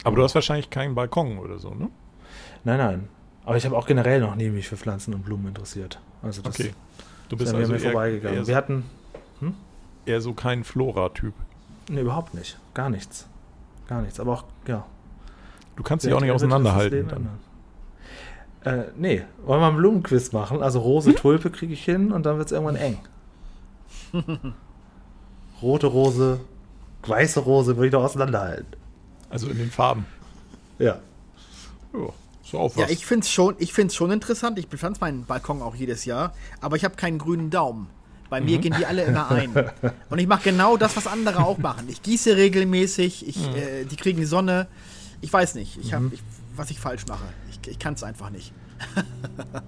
aber du hast wahrscheinlich keinen Balkon oder so, ne? Nein, nein. Aber ich habe auch generell noch nie mich für Pflanzen und Blumen interessiert. Also das Okay. Du ist bist an mir also mir vorbeigegangen. eher, Wir hatten eher so kein Flora-Typ. nee, überhaupt nicht, gar nichts. Gar nichts, aber auch, ja. Du kannst dich auch nicht auseinanderhalten. Dann. Äh, nee, wollen wir einen Blumenquiz machen? Also Rose, Tulpe kriege ich hin und dann wird es irgendwann eng. Rote Rose, weiße Rose würde ich doch auseinanderhalten. Also in den Farben. Ja. Ja, so auch Ja, was. ich finde es schon, ich find's schon interessant. Ich bepflanze meinen Balkon auch jedes Jahr, aber ich habe keinen grünen Daumen. Bei mir gehen die alle immer ein. Und ich mache genau das, was andere auch machen. Ich gieße regelmäßig, ich, äh, die kriegen die Sonne. Ich weiß nicht, ich hab, ich, was ich falsch mache. Ich, ich kann es einfach nicht.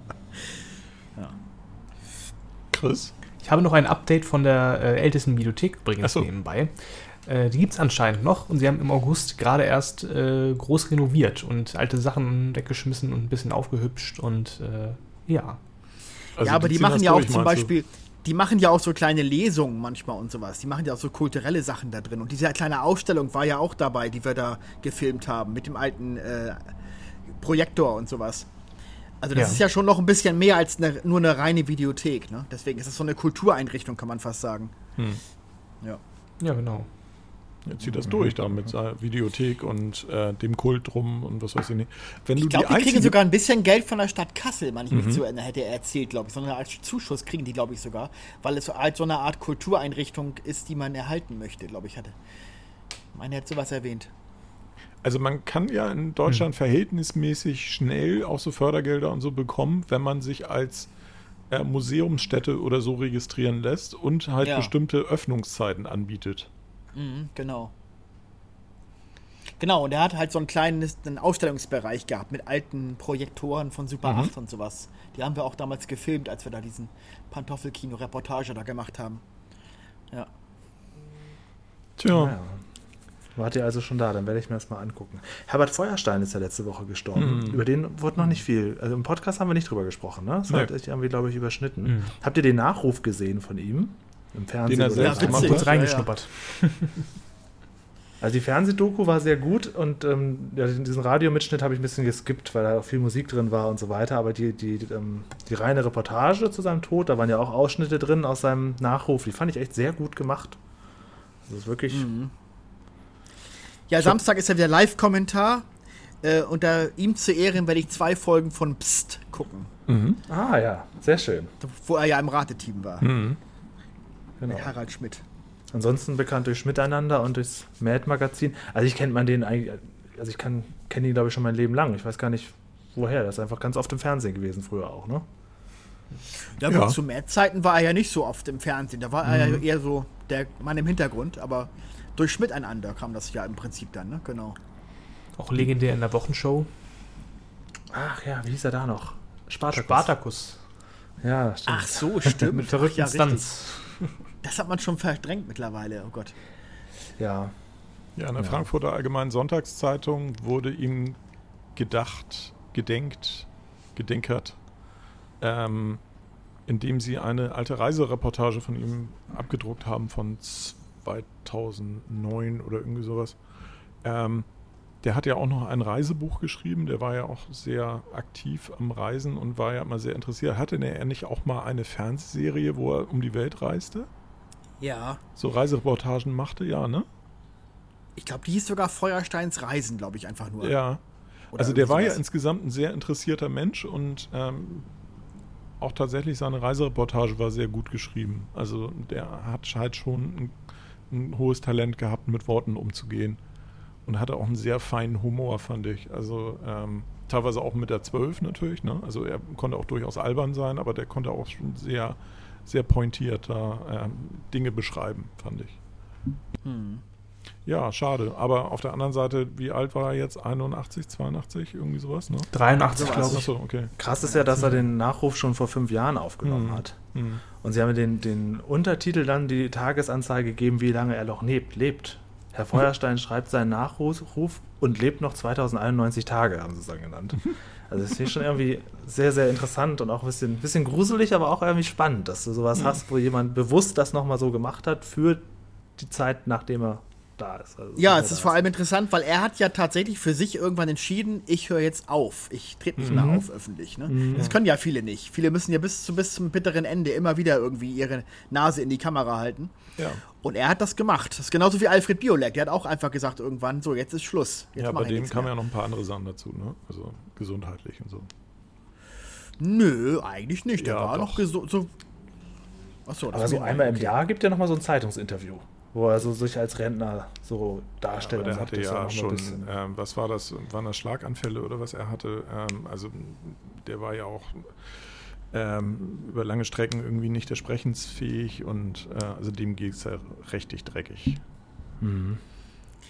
Chris? Ich habe noch ein Update von der äh, ältesten Videothek übrigens so. nebenbei. Äh, die gibt es anscheinend noch und sie haben im August gerade erst äh, groß renoviert und alte Sachen weggeschmissen und ein bisschen aufgehübscht und äh, ja. Also ja, aber die machen das ja auch zum meinst du? Beispiel, die machen ja auch so kleine Lesungen manchmal und sowas. Die machen ja auch so kulturelle Sachen da drin. Und diese kleine Ausstellung war ja auch dabei, die wir da gefilmt haben, mit dem alten äh, Projektor und sowas. Also das Ja. ist ja schon noch ein bisschen mehr als eine, nur eine reine Videothek. Ne? Deswegen ist es so eine Kultureinrichtung, kann man fast sagen. Hm. Ja. Ja, genau. Jetzt zieht das durch da mit seiner Videothek und äh, dem Kult drum und was weiß ich nicht. Wenn Ich glaube, die die kriegen sogar ein bisschen Geld von der Stadt Kassel, man ich Mhm. mich zu erinnern, hätte er erzählt, glaube ich. Sondern als Zuschuss kriegen die, glaube ich, sogar. Weil es so halt so eine Art Kultureinrichtung ist, die man erhalten möchte, glaube ich, hatte. Meine hat sowas erwähnt. Also man kann ja in Deutschland Hm. verhältnismäßig schnell auch so Fördergelder und so bekommen, wenn man sich als äh, Museumsstätte oder so registrieren lässt und halt Ja. bestimmte Öffnungszeiten anbietet. Mhm, genau. Genau, und er hat halt so einen kleinen einen Ausstellungsbereich gehabt mit alten Projektoren von Super Mhm. 8 und sowas. Die haben wir auch damals gefilmt, als wir da diesen Pantoffelkino-Reportage da gemacht haben. Ja. Tja, Ja. Wart ihr also schon da? Dann werde ich mir das mal angucken. Herbert Feuerstein ist ja letzte Woche gestorben. Mhm. Über den wurde noch nicht viel. Also im Podcast haben wir nicht drüber gesprochen, ne? Das Nee. hat irgendwie, glaube ich, überschnitten. Mhm. Habt ihr den Nachruf gesehen von ihm? Im Fernsehen? Den er selbst witzig. hat. Kurz reingeschnuppert. Also die Fernsehdoku war sehr gut und ähm, ja, diesen Radiomitschnitt habe ich ein bisschen geskippt, weil da auch viel Musik drin war und so weiter. Aber die, die, ähm, die reine Reportage zu seinem Tod, da waren ja auch Ausschnitte drin aus seinem Nachruf, die fand ich echt sehr gut gemacht. Das ist wirklich. Mhm. Ja, Samstag ist ja wieder Live-Kommentar. Äh, unter ihm zu Ehren werde ich zwei Folgen von Psst gucken, mhm. Ah ja, sehr schön. wo er ja im Rateteam war. Mhm. Genau. Mit Harald Schmidt. Ansonsten bekannt durch Miteinander und durchs Mad-Magazin. Also ich kennt man den eigentlich, also ich kann kenne ihn glaube ich schon mein Leben lang. Ich weiß gar nicht woher. Das ist einfach ganz oft im Fernsehen gewesen früher auch, ne? Ja, Ja. gut, zu Mad-Zeiten war er ja nicht so oft im Fernsehen. Da war er ja eher so der Mann im Hintergrund, aber durch Miteinander kam das ja im Prinzip dann, ne? Genau. Auch legendär in der Wochenshow. Ach ja, wie hieß er da noch? Spartacus. Spartacus. Ja, stimmt. Ach so, stimmt. Mit verrückten Ach, ja, richtig. Stunts. Das hat man schon verdrängt mittlerweile, oh Gott. Ja. Ja, in der Ja. Frankfurter Allgemeinen Sonntagszeitung wurde ihm gedacht, gedenkt, gedenkert, ähm, indem sie eine alte Reisereportage von ihm abgedruckt haben von 2009 oder irgendwie sowas. Ähm, der hat ja auch noch ein Reisebuch geschrieben, der war ja auch sehr aktiv am Reisen und war ja immer sehr interessiert. Hatte er nicht auch mal eine Fernsehserie, wo er um die Welt reiste? Ja. So Reisereportagen machte, ja, ne? Ich glaube, die hieß sogar Feuersteins Reisen, glaube ich, einfach nur. Ja. Oder Also der war ja insgesamt ein sehr interessierter Mensch und ähm, auch tatsächlich seine Reisereportage war sehr gut geschrieben. Also der hat halt schon ein, ein hohes Talent gehabt, mit Worten umzugehen. Und hatte auch einen sehr feinen Humor, fand ich. Also ähm, teilweise auch mit der 12 natürlich. Ne? Also er konnte auch durchaus albern sein, aber der konnte auch schon sehr, sehr pointiert da ähm, Dinge beschreiben, fand ich. Hm. Ja, schade. Aber auf der anderen Seite, wie alt war er jetzt? 81, 82, irgendwie sowas, ne? 83, Sowas. glaube ich. Achso, okay. Krass ist ja, dass er den Nachruf schon vor fünf Jahren aufgenommen Mhm. hat. Hm. Und sie haben den, den Untertitel dann die Tagesanzeige gegeben, wie lange er noch lebt. lebt. Herr Feuerstein schreibt seinen Nachruf und lebt noch 2091 Tage, haben sie es dann genannt. Also das ist schon irgendwie sehr, sehr interessant und auch ein bisschen, bisschen gruselig, aber auch irgendwie spannend, dass du sowas hast, wo jemand bewusst das nochmal so gemacht hat für die Zeit, nachdem er da ist. Also Ja, es ist vor allem interessant, weil er hat ja tatsächlich für sich irgendwann entschieden, ich höre jetzt auf. Ich trete nicht mehr auf öffentlich. Ne? Das können ja viele nicht. Viele müssen ja bis, zu, bis zum bitteren Ende immer wieder irgendwie ihre Nase in die Kamera halten. Ja. Und er hat das gemacht. Das ist genauso wie Alfred Biolek. Der hat auch einfach gesagt irgendwann, so, jetzt ist Schluss. Jetzt ja, bei dem kamen ja noch ein paar andere Sachen dazu, ne? Also gesundheitlich und so. Nö, eigentlich nicht. Der Ja, war doch. noch gesund. So Achso, Aber so einmal im Jahr gibt er nochmal so ein Zeitungsinterview, wo er so sich als Rentner so darstellt. Aber der hatte ja schon, ähm, was war das? Waren das Schlaganfälle oder was er hatte? Ähm, also der war ja auch ähm, über lange Strecken irgendwie nicht der sprechensfähig und äh, also dem geht es ja richtig dreckig. Mhm.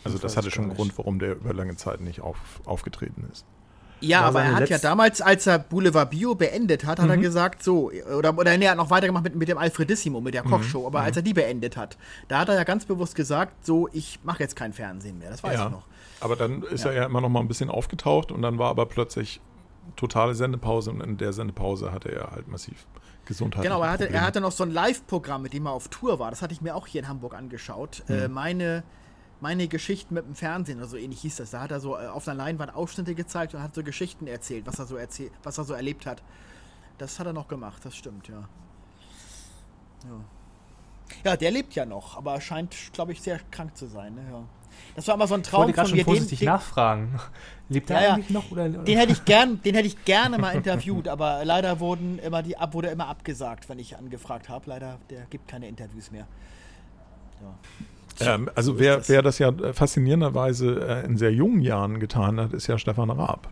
Also Das hatte schon einen Grund, warum der über lange Zeit nicht auf, aufgetreten ist. Ja, aber er hat ja damals, als er Boulevard Bio beendet hat, hat er Mhm. gesagt, so, oder, oder nee, er hat noch weitergemacht mit, mit dem Alfredissimo, mit der Mhm. Kochshow, aber als er die beendet hat, da hat er ja ganz bewusst gesagt, so, ich mache jetzt kein Fernsehen mehr, das weiß ich noch. Aber dann ist Ja. er ja immer noch mal ein bisschen aufgetaucht und dann war aber plötzlich totale Sendepause und in der Sendepause hatte er halt massiv Gesundheit. Genau, er hatte, er hatte noch so ein Live-Programm, mit dem er auf Tour war, das hatte ich mir auch hier in Hamburg angeschaut, Mhm. äh, meine, meine Geschichten mit dem Fernsehen oder so ähnlich hieß das, da hat er so äh, auf einer Leinwand Ausschnitte gezeigt und hat so Geschichten erzählt, was er so erzählt, was er so erlebt hat. Das hat er noch gemacht, das stimmt, ja. Ja, ja der lebt ja noch, aber scheint, glaube ich, sehr krank zu sein. Ne? Ja. Das war immer so ein Ich Traum wollte gerade von schon mir. Den, vorsichtig den, nachfragen. Lebt er Ja, eigentlich noch? Oder, oder? den hätte ich gern, den hätte ich gerne mal interviewt, aber leider wurden immer die wurde immer abgesagt, wenn ich angefragt habe. Leider, der gibt keine Interviews mehr. Ja. Ähm, also wer, das. wer das ja äh, faszinierenderweise äh, in sehr jungen Jahren getan hat, ist ja Stefan Raab.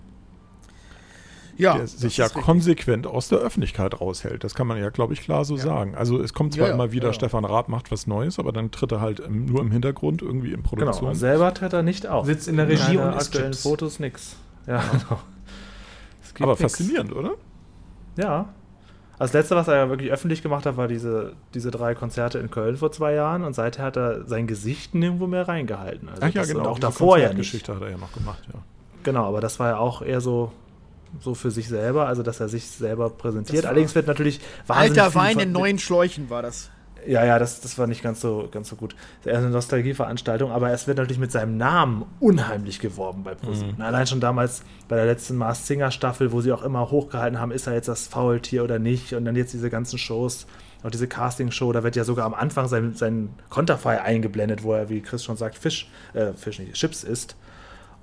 Ja, der sich ja richtig. konsequent aus der Öffentlichkeit raushält. Das kann man ja, glaube ich, klar so sagen. Also es kommt zwar Ja, ja, immer wieder, ja, ja. Stefan Raab macht was Neues, aber dann tritt er halt im, nur im Hintergrund irgendwie in Genau, Produktion. und selber tritt er nicht auf. Sitzt in der Regie Keine und aktuellen Chips. Fotos, nix. Ja, genau. Es gibt aber nix. faszinierend, oder? Ja. Also Das letzte, was er ja wirklich öffentlich gemacht hat, war diese, diese drei Konzerte in Köln vor zwei Jahren und seither hat er sein Gesicht nirgendwo mehr reingehalten. Also Ach ja, genau. Und auch diese davor ja nicht. Konzertgeschichte hat er ja noch gemacht, ja. Genau, aber das war ja auch eher so, so für sich selber, also dass er sich selber präsentiert. Allerdings wird natürlich wahnsinnig Alter viel Wein in neuen Schläuchen war das. Ja, ja, das, das war nicht ganz so, ganz so gut. Eher eine Nostalgieveranstaltung, aber es wird natürlich mit seinem Namen unheimlich geworben bei ProSieben. Allein schon damals bei der letzten Mars Singer Staffel, wo sie auch immer hochgehalten haben, ist er jetzt das Faultier oder nicht? Und dann jetzt diese ganzen Shows, auch diese Castingshow, da wird ja sogar am Anfang sein, sein Konterfei eingeblendet, wo er, wie Chris schon sagt, Fisch, äh, Fisch nicht, Chips isst.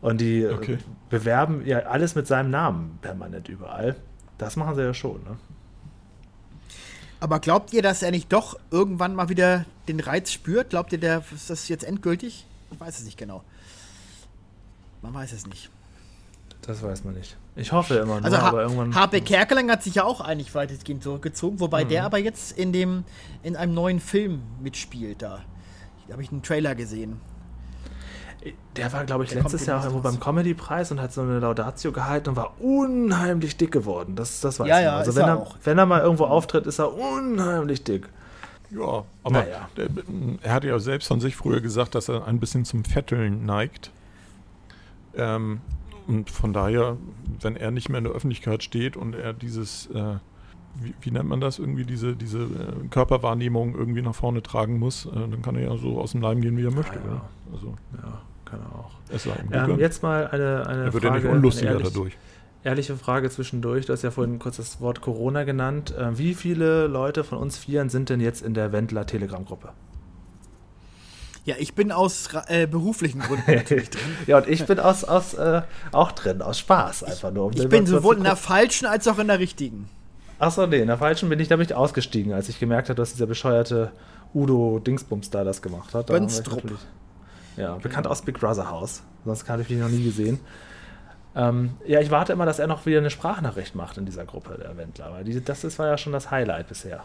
Und die äh, Okay. bewerben ja alles mit seinem Namen permanent überall. Das machen sie ja schon, ne? Aber glaubt ihr, dass er nicht doch irgendwann mal wieder den Reiz spürt? Glaubt ihr, der, ist das jetzt endgültig? Ich weiß es nicht genau. Man weiß es nicht. Das weiß man nicht. Ich hoffe immer nur, Also aber ha irgendwann. H.P. Kerkeling hat sich ja auch eigentlich weitestgehend zurückgezogen, wobei der aber jetzt in dem in einem neuen Film mitspielt da. Da habe ich einen Trailer gesehen. Der war, glaube ich, Der letztes Jahr auch irgendwo beim Comedy-Preis und hat so eine Laudatio gehalten und war unheimlich dick geworden. Das, das weiß Ja, ich ja. Also ist wenn er er, auch. wenn er mal irgendwo auftritt, ist er unheimlich dick. Ja, aber Naja. der, er hat ja selbst von sich früher gesagt, dass er ein bisschen zum Fetteln neigt. Ähm, und von daher, wenn er nicht mehr in der Öffentlichkeit steht und er dieses, äh, wie, wie nennt man das, irgendwie diese, diese äh, Körperwahrnehmung irgendwie nach vorne tragen muss, äh, dann kann er ja so aus dem Leim gehen, wie er möchte. Ja, ja. Oder? Also Ja, kann er auch. es sei ihm Ähm, jetzt mal eine, eine er wird ja Frage. nicht unlustiger ehrlich, dadurch. Ehrliche Frage zwischendurch. Du hast ja vorhin kurz das Wort Corona genannt. Äh, wie viele Leute von uns Vieren sind denn jetzt in der Wendler Telegram-Gruppe? Ja, ich bin aus äh, beruflichen Gründen natürlich drin. ja, und ich bin aus, aus, äh, auch drin, aus Spaß einfach nur. um Ich bin sowohl in der falschen als auch in der richtigen. Achso, nee, in der falschen bin ich nämlich ausgestiegen, als ich gemerkt habe, dass dieser bescheuerte Udo Dingsbums da das gemacht hat. Da Bönstrup. Ja, bekannt aus Big Brother Haus. Sonst habe ich ihn noch nie gesehen. Ähm, ja, ich warte immer, dass er noch wieder eine Sprachnachricht macht in dieser Gruppe, der Wendler. Weil die, das ist, war ja schon das Highlight bisher.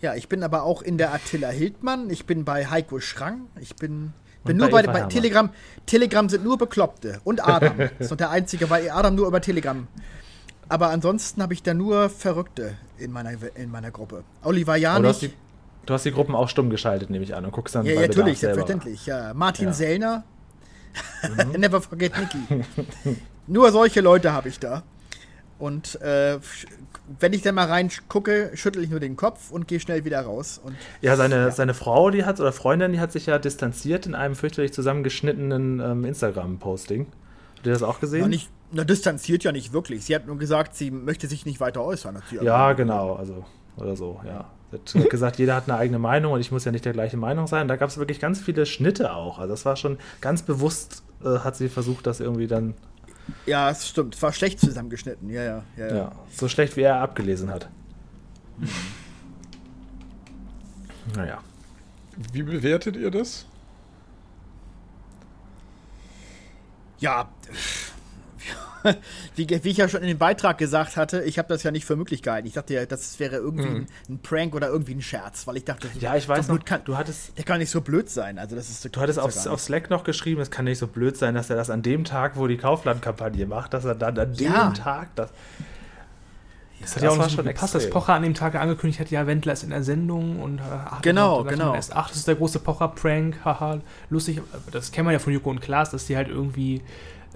Ja, ich bin aber auch in der Attila Hildmann. Ich bin bei Heiko Schrang. Ich bin, bin nur bei bei, bei. Telegram. Telegram sind nur Bekloppte. Und Adam. ist noch der Einzige, weil Adam nur über Telegram. Aber ansonsten habe ich da nur Verrückte in meiner, in meiner Gruppe. Oliver Janich. Du hast die Gruppen auch stumm geschaltet, nehme ich an, und guckst dann Ja, ja, natürlich, selbstverständlich. Ja, Martin Ja. Sellner. Never forget Nicky. Nur solche Leute habe ich da. Und äh, wenn ich dann mal reingucke, schüttel ich nur den Kopf und gehe schnell wieder raus. Und Ja, seine, seine Frau, die hat, oder Freundin, die hat sich ja distanziert in einem fürchterlich zusammengeschnittenen ähm, Instagram-Posting. Habt ihr das auch gesehen? na, nicht, na, distanziert ja nicht wirklich. Sie hat nur gesagt, sie möchte sich nicht weiter äußern. Ja, genau, also oder so, ja. Sie hat gesagt, jeder hat eine eigene Meinung und ich muss ja nicht der gleichen Meinung sein. Da gab es wirklich ganz viele Schnitte auch. Also das war schon ganz bewusst, äh, hat sie versucht, das irgendwie dann, Ja, es stimmt. Es war schlecht zusammengeschnitten. Ja, ja, ja. ja, ja. so schlecht wie er abgelesen hat. Naja. Wie bewertet ihr das? Ja, wie, wie ich ja schon in dem Beitrag gesagt hatte, ich habe das ja nicht für möglich gehalten. Ich dachte ja, das wäre irgendwie ein, ein Prank oder irgendwie ein Scherz, weil ich dachte, Ja, ich weiß so noch, kann, du hattest, der kann nicht so blöd sein. Also das ist du hattest auf, auf Slack noch geschrieben, es kann nicht so blöd sein, dass er das an dem Tag, wo die Kaufland-Kampagne macht, dass er dann an dem Ja. Tag das. Das hat ja auch war schon gepasst, dass. Pocher an dem Tag angekündigt hat, ja, Wendler ist in der Sendung und äh, ach, Genau, dann genau. Erst, ach, das ist der große Pocher-Prank, haha, lustig. Das kennen wir ja von Joko und Klaas, dass die halt irgendwie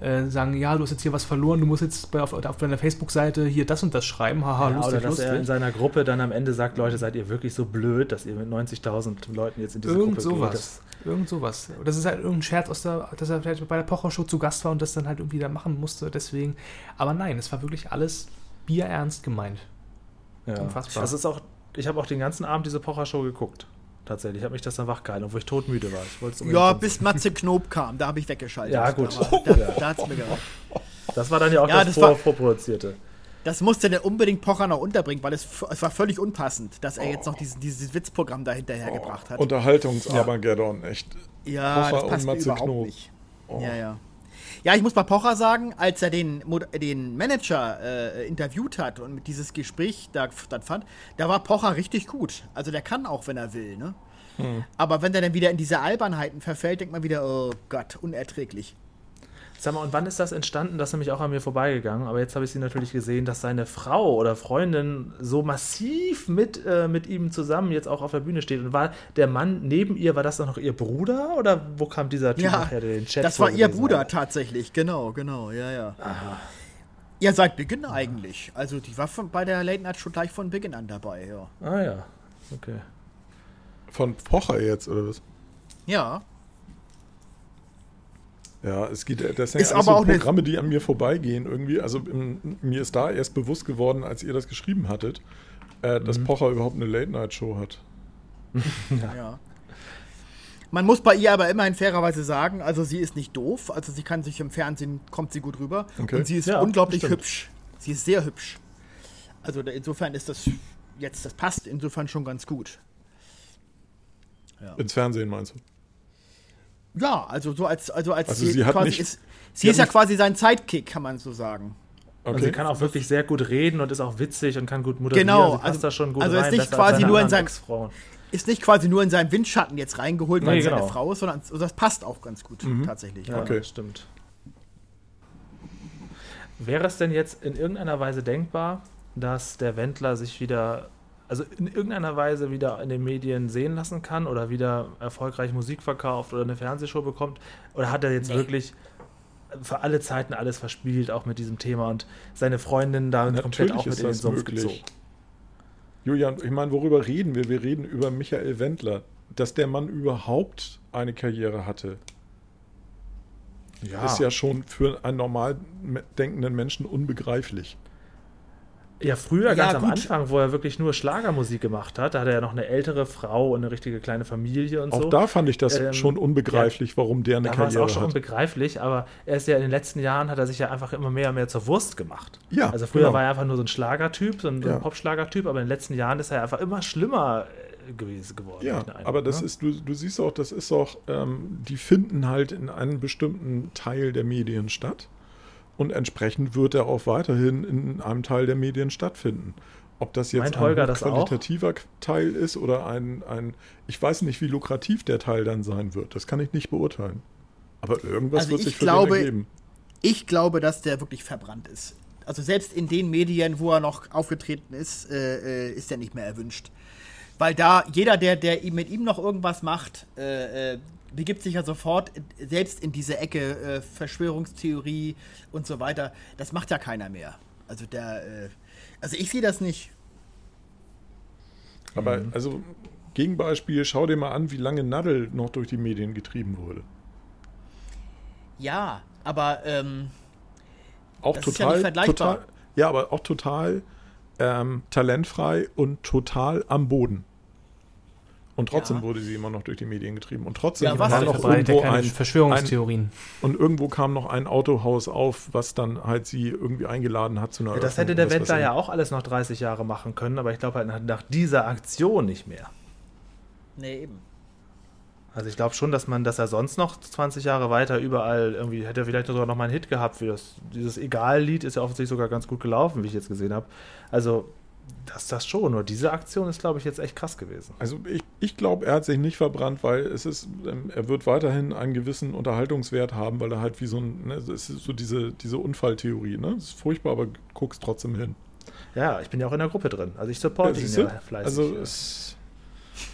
äh, sagen, ja, du hast jetzt hier was verloren, du musst jetzt bei, auf, auf deiner Facebook-Seite hier das und das schreiben, haha, Ja, lustig, oder dass er in lustig. seiner Gruppe dann am Ende sagt, Leute, seid ihr wirklich so blöd, dass ihr mit 90.000 Leuten jetzt in diese Irgend Gruppe geht? sowas. Irgend sowas. Das ist halt irgendein Scherz, aus der, dass er vielleicht bei der Pocher-Show zu Gast war und das dann halt irgendwie da machen musste, deswegen. Aber nein, es war wirklich alles bierernst gemeint. Ja. Unfassbar. Das ist auch, ich habe auch den ganzen Abend diese Pocher-Show geguckt. Tatsächlich. Ich habe mich das dann wachgehalten, obwohl ich todmüde war. Ich Ja, bis Matze Knob kam, da habe ich weggeschaltet. Ja, gut. Da, war- da, da hat's mir gereicht. Das war dann ja auch Ja, das, das vor, vorproduzierte. Das musste der unbedingt Pocher noch unterbringen, weil es, es war völlig unpassend, dass er jetzt noch diesen, dieses Witzprogramm da hinterher gebracht hat. Unterhaltungs-Armageddon, echt. ja, Pocher das und passt mir Matze überhaupt Knob. nicht. Oh. Ja, ja. Ja, ich muss bei Pocher sagen, als er den, den Manager äh, interviewt hat und dieses Gespräch da stattfand, da war Pocher richtig gut. Also der kann auch, wenn er will, ne? Aber wenn er dann wieder in diese Albernheiten verfällt, denkt man wieder, oh Gott, unerträglich. Sag mal, und wann ist das entstanden? Das ist nämlich auch an mir vorbeigegangen. Aber jetzt habe ich sie natürlich gesehen, dass seine Frau oder Freundin so massiv mit, äh, mit ihm zusammen jetzt auch auf der Bühne steht. Und war der Mann neben ihr, war das dann noch ihr Bruder? Oder wo kam dieser Typ Ja, nachher, der den Chat das war ihr Bruder hat? tatsächlich, genau, genau, ja, ja. Ja, seit Beginn eigentlich. Also die war von, bei der Late Night schon gleich von Beginn an dabei, ja. Ah ja, okay. Von Pocher jetzt, oder was? Ja, Ja, es geht, das sind Ist ja aber so auch Programme, die an mir vorbeigehen irgendwie. Also im, mir ist da erst bewusst geworden, als ihr das geschrieben hattet, äh, dass Mhm. Pocher überhaupt eine Late-Night-Show hat. ja. Man muss bei ihr aber immerhin fairerweise sagen, also sie ist nicht doof, also sie kann sich im Fernsehen, kommt sie gut rüber. Okay. Und sie ist Ja, unglaublich stimmt. hübsch. Sie ist sehr hübsch. Also insofern ist das jetzt, das passt insofern schon ganz gut. Ins Fernsehen meinst du? Ja, also so als, also als Also sie hat quasi nicht- ist, sie ist ja nicht- quasi sein Sidekick, kann man so sagen. Okay. sie kann auch wirklich sehr gut reden und ist auch witzig und kann gut moderieren. Genau, sie passt also- da schon gut also ist rein. nicht besser quasi nur in seinem-. Ist nicht quasi nur in seinem Windschatten jetzt reingeholt, weil Nee, es seine genau. Frau ist, sondern also das passt auch ganz gut tatsächlich. Ja, Okay. stimmt. Wäre es denn jetzt in irgendeiner Weise denkbar, dass der Wendler sich wieder, also in irgendeiner Weise wieder in den Medien sehen lassen kann oder wieder erfolgreich Musik verkauft oder eine Fernsehshow bekommt? Oder hat er jetzt Nee. wirklich für alle Zeiten alles verspielt, auch mit diesem Thema und seine Freundin da komplett auch mit in den Sumpf gezogen? Julian, ich meine, worüber reden wir? Wir reden über Michael Wendler. Dass der Mann überhaupt eine Karriere hatte, Ja, ist ja schon für einen normal denkenden Menschen unbegreiflich. Ja, früher, Ja, ganz am gut. Anfang, wo er wirklich nur Schlagermusik gemacht hat, da hatte er ja noch eine ältere Frau und eine richtige kleine Familie und Auch so. da fand ich das Ähm, schon unbegreiflich, warum der eine Da war es Karriere auch schon hat. unbegreiflich, aber er ist ja in den letzten Jahren hat er sich ja einfach immer mehr und mehr zur Wurst gemacht. Ja, Also früher genau. war er einfach nur so ein Schlagertyp, so ein, Ja. Popschlagertyp, aber in den letzten Jahren ist er einfach immer schlimmer äh, gewesen geworden. Ja, Eindruck, aber das ne? ist, du, du siehst auch, das ist auch, ähm, die finden halt in einem bestimmten Teil der Medien statt und entsprechend wird er auch weiterhin in einem Teil der Medien stattfinden. Ob das jetzt Holger ein das auch? qualitativer Teil ist oder ein, ein, ich weiß nicht, wie lukrativ der Teil dann sein wird. Das kann ich nicht beurteilen. Aber irgendwas Also wird ich sich für glaube- den ergeben. Ich glaube, dass der wirklich verbrannt ist. Also selbst in den Medien, wo er noch aufgetreten ist, äh, äh, ist er nicht mehr erwünscht. Weil da jeder, der, der mit ihm noch irgendwas macht, äh, äh, begibt sich ja sofort selbst in diese Ecke äh, Verschwörungstheorie und so weiter. Das macht ja keiner mehr. Also der, äh, also ich sehe das nicht. Aber Mhm. also Gegenbeispiel, schau dir mal an, wie lange Nadel noch durch die Medien getrieben wurde. Ja, aber ähm, Auch Das ist ja total, nicht vergleichbar. total, ja, aber auch total ähm, talentfrei und total am Boden. Und trotzdem Ja. wurde sie immer noch durch die Medien getrieben. Und trotzdem Ja, war noch irgendwo ein, Verschwörungstheorien. und irgendwo kam noch ein Autohaus auf, was dann halt sie irgendwie eingeladen hat zu einer Ja, das hätte der Wendler ja auch alles noch 30 Jahre machen können, aber ich glaube halt nach dieser Aktion nicht mehr. nee, eben. Also ich glaube schon, dass man, dass er sonst noch 20 Jahre weiter überall irgendwie hätte er vielleicht sogar noch mal einen Hit gehabt für das. Dieses Egal-Lied ist ja offensichtlich sogar ganz gut gelaufen, wie ich jetzt gesehen habe. Also das das schon. Nur diese Aktion ist, glaube ich, jetzt echt krass gewesen. Also ich, ich glaube, er hat sich nicht verbrannt, weil es ist, ähm, er wird weiterhin einen gewissen Unterhaltungswert haben, weil er halt wie so ein, ne, es ist so diese, diese Unfalltheorie, ne? Das ist furchtbar, aber guckst trotzdem hin. Ja, ich bin ja auch in der Gruppe drin. Also ich supporte ihn siehst du? ja fleißig. Also ja. es,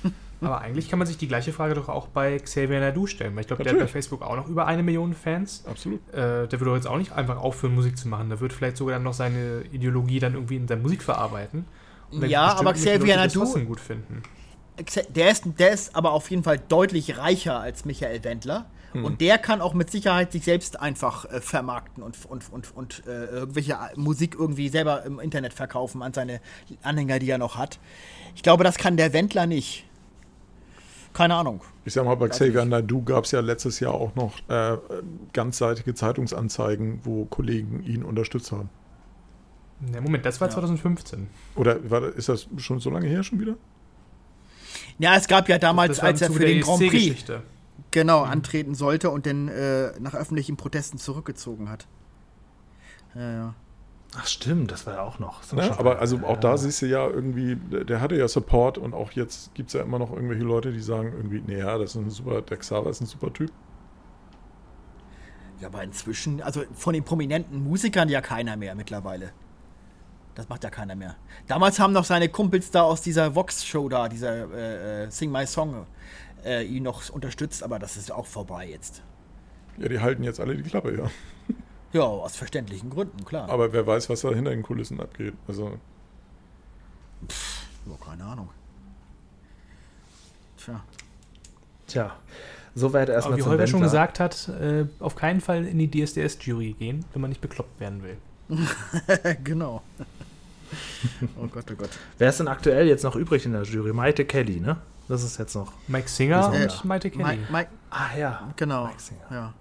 Aber eigentlich kann man sich die gleiche Frage doch auch bei Xavier Nadu stellen. Weil ich glaube, der hat bei. Facebook auch noch über eine Million Fans. absolut. Äh, der würde doch jetzt auch nicht einfach aufhören, Musik zu machen. Der wird vielleicht sogar dann noch seine Ideologie dann irgendwie in der Musik verarbeiten. Ja, aber Xavier Nadu- gut finden. Der ist, der ist aber auf jeden Fall deutlich reicher als Michael Wendler. Und der kann auch mit Sicherheit sich selbst einfach äh, vermarkten und, und, und, und äh, irgendwelche Musik irgendwie selber im Internet verkaufen an seine Anhänger, die er noch hat. Ich glaube, das kann der Wendler nicht. Keine Ahnung. Ich sag mal, bei Xavier. Nadu gab es ja letztes Jahr auch noch äh, ganzseitige Zeitungsanzeigen, wo Kollegen ihn unterstützt haben. Ne, Moment, das war Ja. 2015. Oder war, ist das schon so lange her schon wieder? Ja, es gab ja damals, als er für der den Grand Prix, ESC-Geschichte. genau antreten sollte und dann äh, nach öffentlichen Protesten zurückgezogen hat. Ja, ja. Ach stimmt, das war ja auch noch. Ne? Aber also auch da Ja. siehst du ja irgendwie, der hatte ja Support und auch jetzt gibt es ja immer noch irgendwelche Leute, die sagen irgendwie, naja, das ist ein super, der Xaver ist ein super Typ. Ja, aber inzwischen, also von den prominenten Musikern ja keiner mehr mittlerweile. Das macht ja keiner mehr. Damals haben noch seine Kumpels da aus dieser Vox-Show da, dieser äh, äh, Sing My Song, äh, ihn noch unterstützt, aber das ist auch vorbei jetzt. Ja, die halten jetzt alle die Klappe, ja. Ja, aus verständlichen Gründen, klar. Aber wer weiß, was da hinter den Kulissen abgeht. Also, ja, keine Ahnung. Tja. Tja, soweit Aber erstmal wie zum Holger schon gesagt hat, äh, auf keinen Fall in die DSDS-Jury gehen, wenn man nicht bekloppt werden will. genau. oh Gott, oh Gott. Wer ist denn aktuell jetzt noch übrig in der Jury? Maite Kelly, ne? Das ist jetzt noch. Mike Singer Äh, und Maite Kelly. Mike, Mike, Ah ja. genau. Mike Singer. Ja.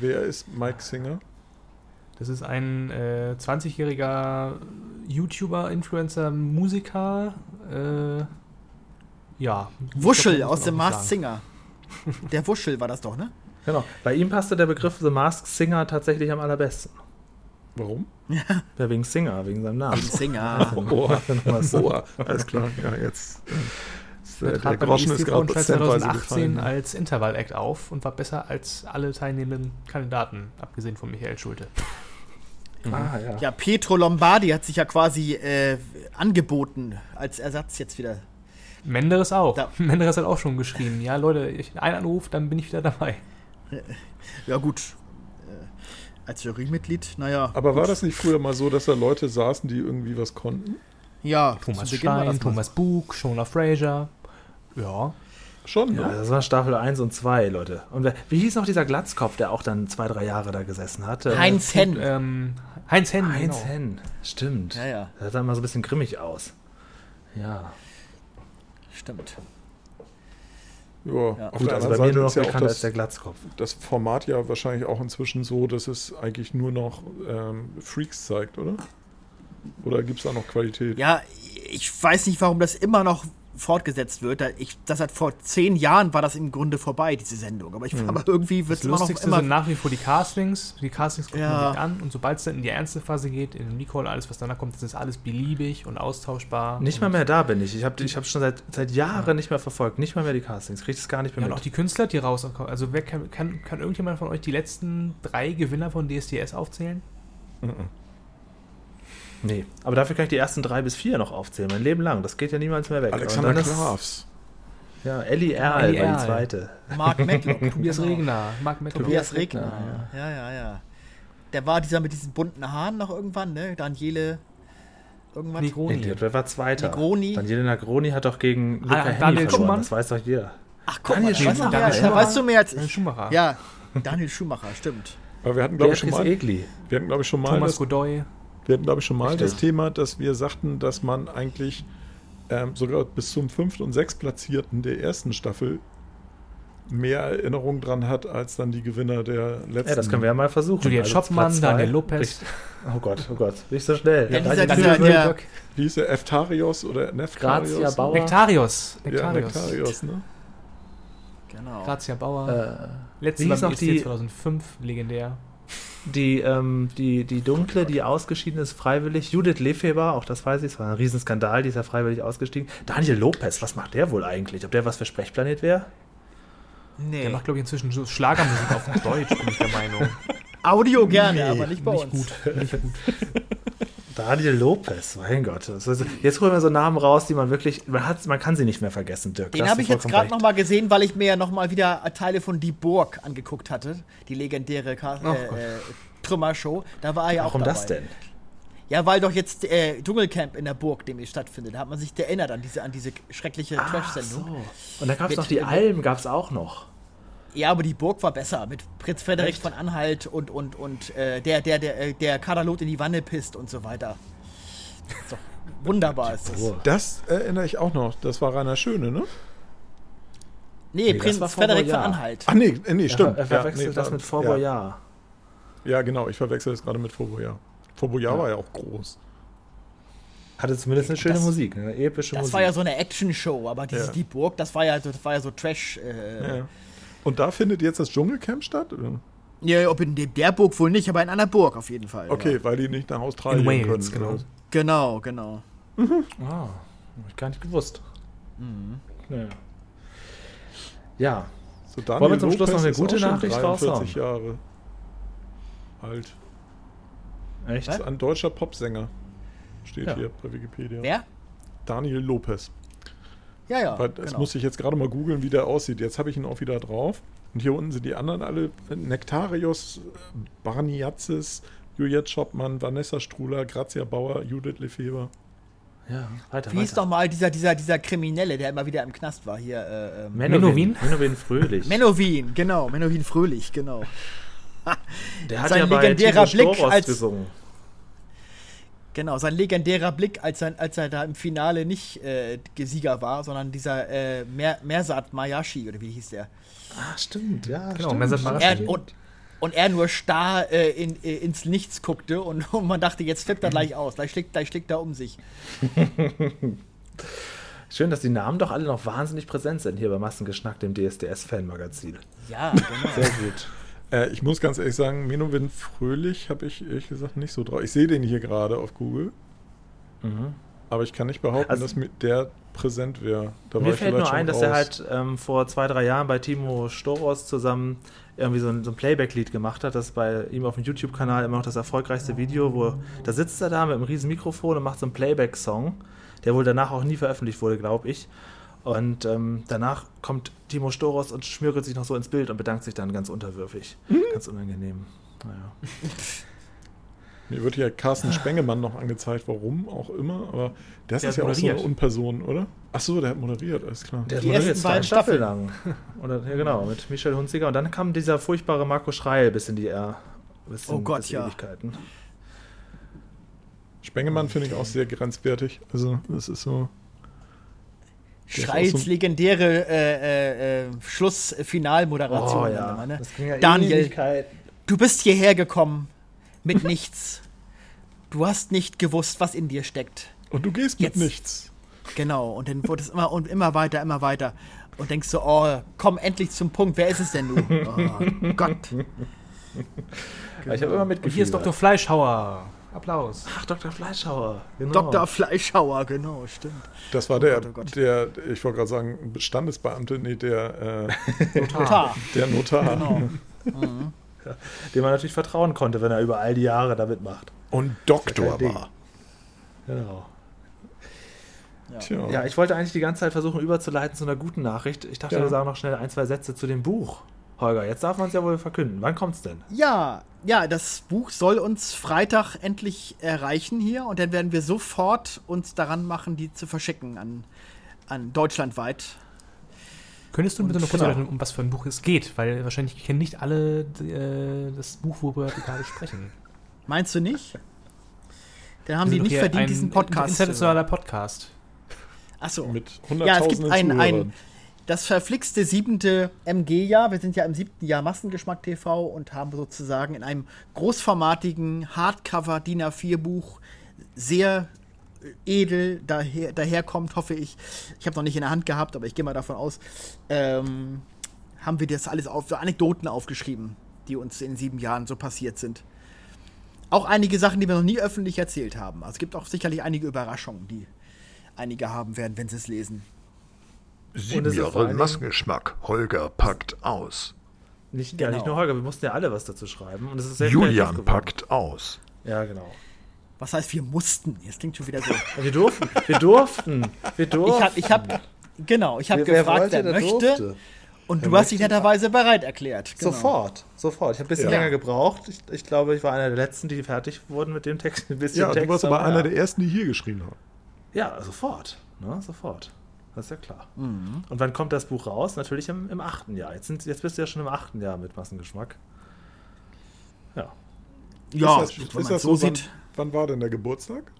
wer ist Mike Singer? Das ist ein äh, 20-jähriger YouTuber, Influencer, Musiker. Äh, ja. Wuschel glaub, aus dem Masked Singer. Der Wuschel war das doch, ne? Genau. Bei ihm passte der Begriff The Masked Singer tatsächlich am allerbesten. Warum? Ja, wegen Singer, wegen seinem Namen. Singer. Oh, so. oh, alles klar. Ja, jetzt. äh, Er äh, der beim Groschen ist gerade Frauenpreis prozentweise 2018 gefallen. als Intervall-Act auf und war besser als alle teilnehmenden Kandidaten, abgesehen von Michael Schulte. Ah, ja. Ja, Pietro Lombardi hat sich ja quasi äh, angeboten als Ersatz jetzt wieder. Menderes auch. Da- Menderes hat auch schon geschrien. Ja, Leute, ich, ein Anruf, dann bin ich wieder dabei. Ja, gut. Äh, als Jurymitglied, naja. Aber war das nicht früher mal so, dass da Leute saßen, die irgendwie was konnten? Ja, Thomas Stein, Thomas Bug, Shona Fraser. Ja. Schon, Ja, ne? das war Staffel 1 und 2, Leute. Und wer, wie hieß noch dieser Glatzkopf, der auch dann zwei, drei Jahre da gesessen hat? Äh, Heinz Henn. Ähm, Heinz Henn. Heinz genau. Henn. Stimmt. Ja, ja. Der sah immer so ein bisschen grimmig aus. Ja. Stimmt. Ja, Ja. auf Gut, der also bei anderen mir Seite nur noch ist ja auch das, der Glatzkopf. das Format ja wahrscheinlich auch inzwischen so, dass es eigentlich nur noch ähm, Freaks zeigt, oder? Oder gibt es da noch Qualität? Ja, ich weiß nicht, warum das immer noch fortgesetzt wird. Da- Ich, das hat vor zehn Jahren war das im Grunde vorbei, diese Sendung. Aber, ich, aber irgendwie wird es immer noch immer. sind nach wie vor die Castings. Die Castings guckt Ja. sich an und sobald es dann in die ernste Phase geht, in den Recall, alles was danach kommt, das ist alles beliebig und austauschbar. Nicht mal und, mehr da bin ich. Ich habe ich hab schon seit, seit Jahren nicht mehr verfolgt. Nicht mal mehr die Castings. Krieg es gar nicht Ja, mehr und auch mit. die Künstler, die rauskommen. Also wer kann, kann, kann irgendjemand von euch die letzten drei Gewinner von DSDS aufzählen? Mhm. Nee. Aber dafür kann ich die ersten drei bis vier noch aufzählen. Mein Leben lang. Das geht ja niemals mehr weg. Alexander Klavs. Ja, Ellie Erl Ellie war die zweite. Mark Medlock. Tobias. Regner, Marc Mettler. Tobias Regner. Ja, ja, ja. Der war dieser mit diesen bunten Haaren noch irgendwann, ne? Daniele. Irgendwann. Negroni. Nee, wer war zweiter? Negroni. Daniele Negroni hat doch gegen Luca Ah, Henny Daniel verloren. Schumann? Das weiß doch jeder. Ach, guck Daniel mal, da weißt du Schumacher. Daniel da weißt du mehr als Daniel. Schumacher. Ja, Daniel Schumacher, stimmt. Aber wir hatten, glaube ich, schon mal, Egli. wir hatten, glaube ich, schon mal Thomas das, Godoy. Wir hatten, glaube ich, schon mal das Stimmt. Thema, dass wir sagten, dass man eigentlich ähm, sogar bis zum fünft und sechstplatzierten der ersten Staffel mehr Erinnerung dran hat, als dann die Gewinner der letzten. Ja, das können wir ja mal versuchen. Juliette Also Schoppmann. Daniel Lopez. Richtig. Oh Gott, oh Gott. Nicht so schnell. Ja, dieser- Daniel dieser- Kübel, der- Wie hieß der? Eftarios oder Neftarios? Grazia Bauer. Nektarios. Ja, Nektarios. Nektarios, ne? Genau. Grazia Bauer. äh, Letzte noch ESC die- 2005, legendär. Die, ähm, die, die dunkle, die ausgeschieden ist, freiwillig. Judith Lefeber, auch das weiß ich, es war ein Riesenskandal, die ist ja freiwillig ausgestiegen. Daniel Lopez, was macht der wohl eigentlich? Ob der was für Sprechplanet wäre? Nee. Der macht, glaube ich, inzwischen so Schlagermusik auf Deutsch, bin ich der Meinung. Audio gerne, Nee, aber nicht bei Nicht uns. gut. Nicht gut. Daniel Lopez, mein Gott. Jetzt holen wir so Namen raus, die man wirklich, man, hat, man kann sie nicht mehr vergessen, Dirk. Den habe ich jetzt gerade recht. noch mal gesehen, weil ich mir ja noch mal wieder Teile von Die Burg angeguckt hatte. Die legendäre Ka Ach äh, äh, Trümmershow. Da war er ja Warum auch dabei. das denn? Ja, weil doch jetzt äh, Dschungelcamp in der Burg demnächst stattfindet. Da hat man sich erinnert an diese, an diese schreckliche Trash-Sendung. so. Und da gab es noch die Alm, gab es auch noch. Ja, aber die Burg war besser. Mit Prinz Frederik Echt? von Anhalt und, und, und äh, der, der, der, äh, der Kaderlot in die Wanne pisst und so weiter. Doch wunderbar ist das. Das erinnere ich auch noch. Das war Rainer Schöne, ne? Nee, das Prinz Frederik von. Anhalt. Ach nee, äh, nee, stimmt. Er verwechselt nee, das da- mit Fort ja. Ja, genau. Ich verwechsel das gerade mit Fort Boyard. Fort Boyard Ja. war ja auch groß. Hatte zumindest eine schöne Das- Musik, eine epische Das Musik. war ja so eine Action-Show, aber diese Ja. Die Burg, das war ja so, das war ja so Trash. Äh, Ja. Und da findet jetzt das Dschungelcamp statt? Oder? Ja, ob in der Burg wohl nicht, aber in einer Burg auf jeden Fall. Okay, Ja. weil die nicht nach Australien In Wales, können. genau. Genau, genau. Ah, hab ich gar nicht gewusst. Naja. Ja, So, Daniel Wollen wir zum Schluss noch eine gute Nachricht 43 Jahre alt. echt? Ist ein deutscher Popsänger. Steht Ja. hier bei Wikipedia. Wer? Daniel Lopez. Ja, ja. Weil das genau. muss ich jetzt gerade mal googeln, wie der aussieht. Jetzt habe ich ihn auch wieder drauf. Und hier unten sind die anderen alle. Nektarius, Barniazis, Juliette Schoppmann, Vanessa Struhler, Grazia Bauer, Judith Lefeber. Ja, weiter, Wie hieß weiter. doch mal dieser, dieser, dieser Kriminelle, der immer wieder im Knast war hier? Äh, ähm, Menowin? Menowin Fröhlich. Menowin, genau. Menowin Fröhlich, genau. Der hat sein ja bei legendärer Blick als- gesungen. Genau, sein legendärer Blick, als er, als er da im Finale nicht äh, Sieger war, sondern dieser äh, Mer Mersat Mayashi, oder wie hieß der? Ah, stimmt, ja, Genau, stimmt. Mersat. Er, und, und er nur starr äh, in, äh, ins Nichts guckte und, und man dachte, jetzt flippt er gleich aus, gleich schlägt, gleich schlägt er um sich. Schön, dass die Namen doch alle noch wahnsinnig präsent sind hier bei Massengeschnack, dem DSDS-Fan-Magazin. Ja, genau. Sehr gut. Äh, ich muss ganz ehrlich sagen, Menowin Fröhlich habe ich ehrlich gesagt nicht so drauf. Ich sehe den hier gerade auf Google. Mhm. Aber ich kann nicht behaupten, Also- dass mit der präsent wäre. Mir ich fällt nur ein, dass er raus. halt ähm, vor zwei, drei Jahren bei Timo Storos zusammen irgendwie so ein, so ein Playback-Lied gemacht hat. Das ist bei ihm auf dem YouTube-Kanal immer noch das erfolgreichste Video, wo da sitzt er da mit einem riesen Mikrofon und macht so einen Playback-Song, der wohl danach auch nie veröffentlicht wurde, glaube ich. Und ähm, danach kommt Timo Storos und schmürgelt sich noch so ins Bild und bedankt sich dann ganz unterwürfig. Ganz unangenehm. Naja. Mir wird hier Carsten Spengemann noch angezeigt, warum auch immer, aber das Der ist ja auch so eine moderiert. Unperson, oder? Achso, der hat moderiert, alles klar. Der Die moderiert ersten zwei beiden Staffeln lang. Oder, ja, genau, mit Michel Hunziker. Und dann kam dieser furchtbare Marco Schreil bis in die R. Bis Oh in, Gott, ja. Ewigkeiten. Spengemann finde ich auch sehr grenzwertig. Also, das ist so. Schreils so- legendäre äh, äh, äh, Schluss-Finalmoderation. Oh ja, immer, ne? das ging ja Daniel. Ewigkeiten. Du bist hierher gekommen mit nichts. Du hast nicht gewusst, was in dir steckt. Und du gehst mit Jetzt. nichts. Genau, und dann wurde es immer und immer weiter, immer weiter. Und denkst so, oh, komm endlich zum Punkt, wer ist es denn nun? Oh Gott. Ich habe immer Und mitgefühlt. hier ist Dr. Fleischhauer. Applaus. Ach, Dr. Fleischhauer. Genau. Dr. Fleischhauer, genau, stimmt. Das war der, Gott, oh Gott. der, ich wollte gerade sagen, Standesbeamte, nee, der, äh, Total. der Notar. Genau. Dem man natürlich vertrauen konnte, wenn er über all die Jahre da mitmacht. Und Doktor Ding. war. Genau. Tja. Ja, ich wollte eigentlich die ganze Zeit versuchen, überzuleiten zu einer guten Nachricht. Ich dachte, Ja. wir sagen noch schnell ein, zwei Sätze zu dem Buch. Holger, jetzt darf man es ja wohl verkünden. Wann kommt's denn? Ja, ja, das Buch soll uns Freitag endlich erreichen hier und dann werden wir sofort uns daran machen, die zu verschicken an, an deutschlandweit. Könntest du bitte noch kurz Genau. erklären, um was für ein Buch es geht? Weil wahrscheinlich kennen nicht alle äh, das Buch, worüber wir gerade sprechen. Meinst du nicht? Dann haben die sind nicht verdient, ein diesen Podcast. Internationaler Podcast. Achso. Mit Ja, es gibt hunderttausenden ein, ein, Zuhörern. Das verflixte siebente MG-Jahr. Wir sind ja im siebten Jahr Massengeschmack TV und haben sozusagen in einem großformatigen Hardcover DIN A4-Buch sehr edel daher, daherkommt, hoffe ich. Ich habe noch nicht in der Hand gehabt, aber ich gehe mal davon aus, ähm, haben wir das alles auf, so Anekdoten aufgeschrieben, die uns in sieben Jahren so passiert sind. Auch einige Sachen, die wir noch nie öffentlich erzählt haben. Also es gibt auch sicherlich einige Überraschungen, die einige haben werden, wenn sie es lesen. Und es ist vor Sieben Jahre Massengeschmack. Holger packt aus. Nicht, ja, Genau. nicht nur Holger, wir mussten ja alle was dazu schreiben. Und es ist sehr Julian packt aus. Ja, genau. Was heißt, wir mussten? Jetzt klingt schon wieder so. Wir durften. Wir durften. Wir durften. Ich habe, ich hab, genau, ich habe wer gefragt, wollte, wer möchte. durfte. Und du hast dich netterweise bereit erklärt. Genau. Sofort, sofort. Ich habe ein bisschen Ja. länger gebraucht. Ich, ich glaube, ich war einer der letzten, die fertig wurden mit dem Text. Ein bisschen Ja, Text, du warst aber ja. einer der ersten, die hier geschrieben haben. Ja, sofort. Ne, sofort. Das ist ja klar. Mhm. Und wann kommt das Buch raus? Natürlich im, im achten Jahr. Jetzt, sind, jetzt bist du ja schon im achten Jahr mit Massengeschmack. Ja. Ja, ist das, wenn ist das so so, wann, sieht, wann war denn der Geburtstag?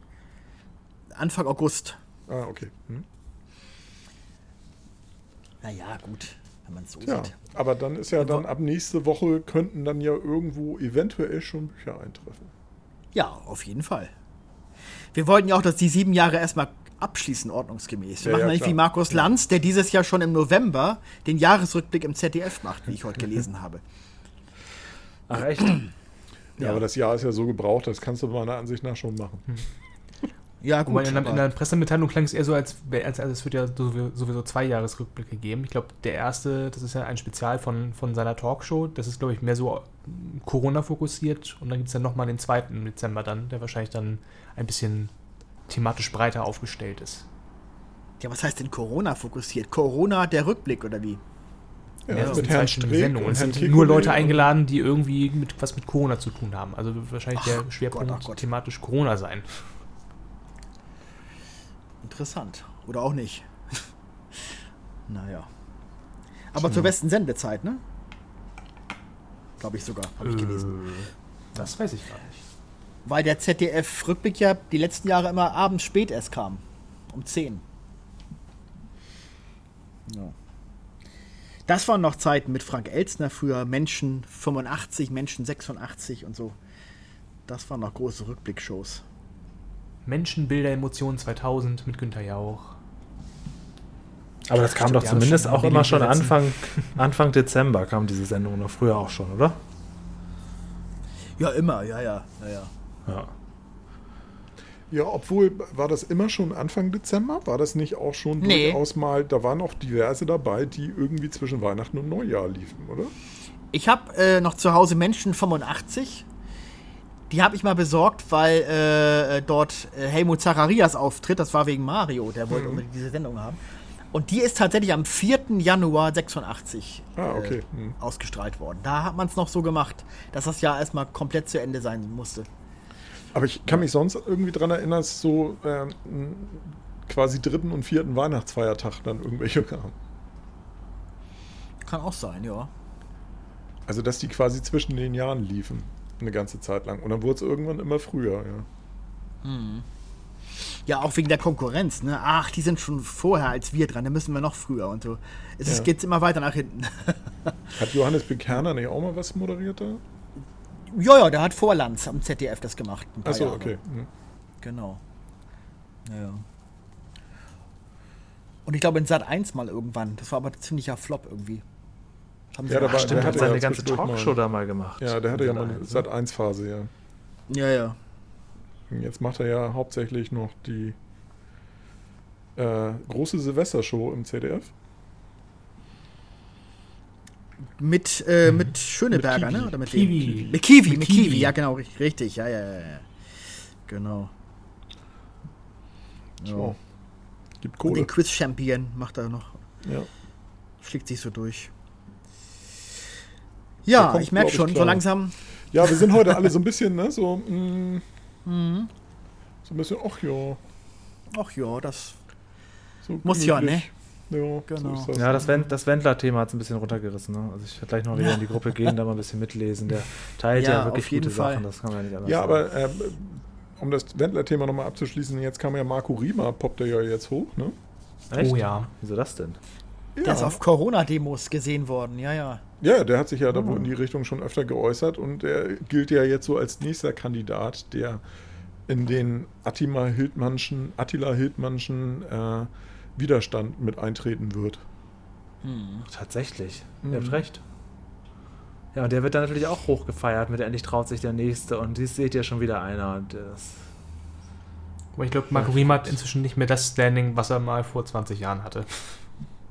Anfang August. Ah, okay. Hm. Naja, gut, wenn man es so Ja, sieht. aber dann ist ja dann ab nächste Woche könnten dann ja irgendwo eventuell schon Bücher eintreffen. Ja, auf jeden Fall. Wir wollten ja auch, dass die sieben Jahre erstmal abschließen, ordnungsgemäß. Wir Ja, machen ja, nicht klar. wie Markus Lanz, der dieses Jahr schon im November den Jahresrückblick im ZDF macht, wie ich heute gelesen habe. Ach echt? Ja, Ja. aber das Jahr ist ja so gebraucht, das kannst du meiner Ansicht nach schon machen. Ja, Wobei gut. in, in der Pressemitteilung klang es eher so, als, als, als es wird ja sowieso, zwei Jahresrückblicke geben. Ich glaube, der erste, das ist ja ein Spezial von, von seiner Talkshow. Das ist, glaube ich, mehr so ähm, Corona-fokussiert. Und dann gibt es ja nochmal den zweiten im Dezember dann, der wahrscheinlich dann ein bisschen thematisch breiter aufgestellt ist. ja, was heißt denn Corona fokussiert? Corona der Rückblick oder wie? Ja, Ja, das mit Herrn Streeck und Es sind nur Leute eingeladen, die irgendwie mit, was mit Corona zu tun haben. Also wird wahrscheinlich Ach der Schwerpunkt Gott, Gott. thematisch Corona sein. Interessant. Oder auch nicht. naja. Aber zur besten Sendezeit, ne? Glaube ich sogar, habe ich gelesen. Äh, Das weiß ich gar nicht. Weil der ZDF-Rückblick ja die letzten Jahre immer abends spät erst kam. Um 10. Ja. Das waren noch Zeiten mit Frank Elzner früher, Menschen 85, Menschen 86 und so. Das waren noch große Rückblickshows. Menschen, Bilder, Emotionen 2000 mit Günther Jauch. Aber das kam Stimmt, doch zumindest auch immer schon. Anfang, Anfang Dezember kam diese Sendung noch früher auch schon, oder? Ja, immer, ja, ja, ja, ja. Ja. Ja, obwohl, war das immer schon Anfang Dezember? War das nicht auch schon Nee. durchaus mal, da waren auch diverse dabei, die irgendwie zwischen Weihnachten und Neujahr liefen, oder? Ich habe äh, noch zu Hause Menschen 85. Die habe ich mal besorgt, weil äh, äh, dort äh, Helmut Zacharias auftritt. Das war wegen Mario, der wollte unbedingt diese Sendung haben. Und die ist tatsächlich am 4. Januar 86 Ah, okay. äh, Hm. ausgestrahlt worden. Da hat man es noch so gemacht, dass das Jahr erstmal komplett zu Ende sein musste. Aber ich kann mich sonst irgendwie dran erinnern, dass so ähm, quasi dritten und vierten Weihnachtsfeiertag dann irgendwelche kamen. Kann auch sein, ja. Also, dass die quasi zwischen den Jahren liefen. Eine ganze Zeit lang. Und dann wurde es irgendwann immer früher, ja. Ja, auch wegen der Konkurrenz, ne? Ach, die sind schon vorher als wir dran, da müssen wir noch früher und so. Es Ja. geht's immer weiter nach hinten. Hat Johannes Bekerner nicht auch mal was moderiert da? Ja, ja, der hat vor Lanz am ZDF das gemacht. Achso, okay. Hm. Genau. Ja, ja. Und ich glaube in Sat 1 mal irgendwann. Das war aber ein ziemlicher Flop irgendwie. Haben sie Ja, da war- Stimmt, der hat seine ja ganze Talkshow mal- da mal gemacht. Ja, der hatte ja mal eine Sat.1, Sat 1 Phase, ja. Ja, ja. Jetzt macht er ja hauptsächlich noch die äh, große Silvestershow im ZDF. Mit, äh, mit Schöneberger, Mit ne? Oder mit Kiwi. Mit Kiwi, Mit mit Kiwi. Kiwi. ja genau, richtig. Ja, ja, ja. Genau. Ja. So. Gibt Und Kohle. den Quiz-Champion macht er noch. Ja. Schlägt sich so durch. Ja, kommt, ich merke schon, so klar. langsam. ja, wir sind heute alle so ein bisschen, ne, so, mh, so ein bisschen, ach ja. Ach ja, das. So Muss ja, ne? Ja, Genau. So das. Ja, das, Wend, das Wendler-Thema hat es ein bisschen runtergerissen. Ne? Also ich werde gleich noch wieder in die Gruppe gehen, da mal ein bisschen mitlesen. Der teilt ja, Ja, wirklich gute Fall. Sachen, das kann man ja nicht anders Ja, sagen. aber ähm, um das Wendler-Thema nochmal abzuschließen, jetzt kam ja Marco Rima, poppt er ja jetzt hoch, ne? Echt? Oh ja. Wieso das denn? Der ist auf Corona-Demos gesehen worden, ja, ja. Ja, der hat sich ja da wohl in die Richtung schon öfter geäußert und er gilt ja jetzt so als nächster Kandidat, der in den Attila Hildmannschen, Attila Hildmannschen äh, Widerstand mit eintreten wird. Tatsächlich. Mhm. Ihr habt recht. Ja, und der wird dann natürlich auch hochgefeiert mit endlich traut sich der Nächste und dies seht ihr schon wieder einer. Und das, Aber ich glaube, Marco Riem hat inzwischen nicht mehr das Standing, was er mal vor 20 Jahren hatte.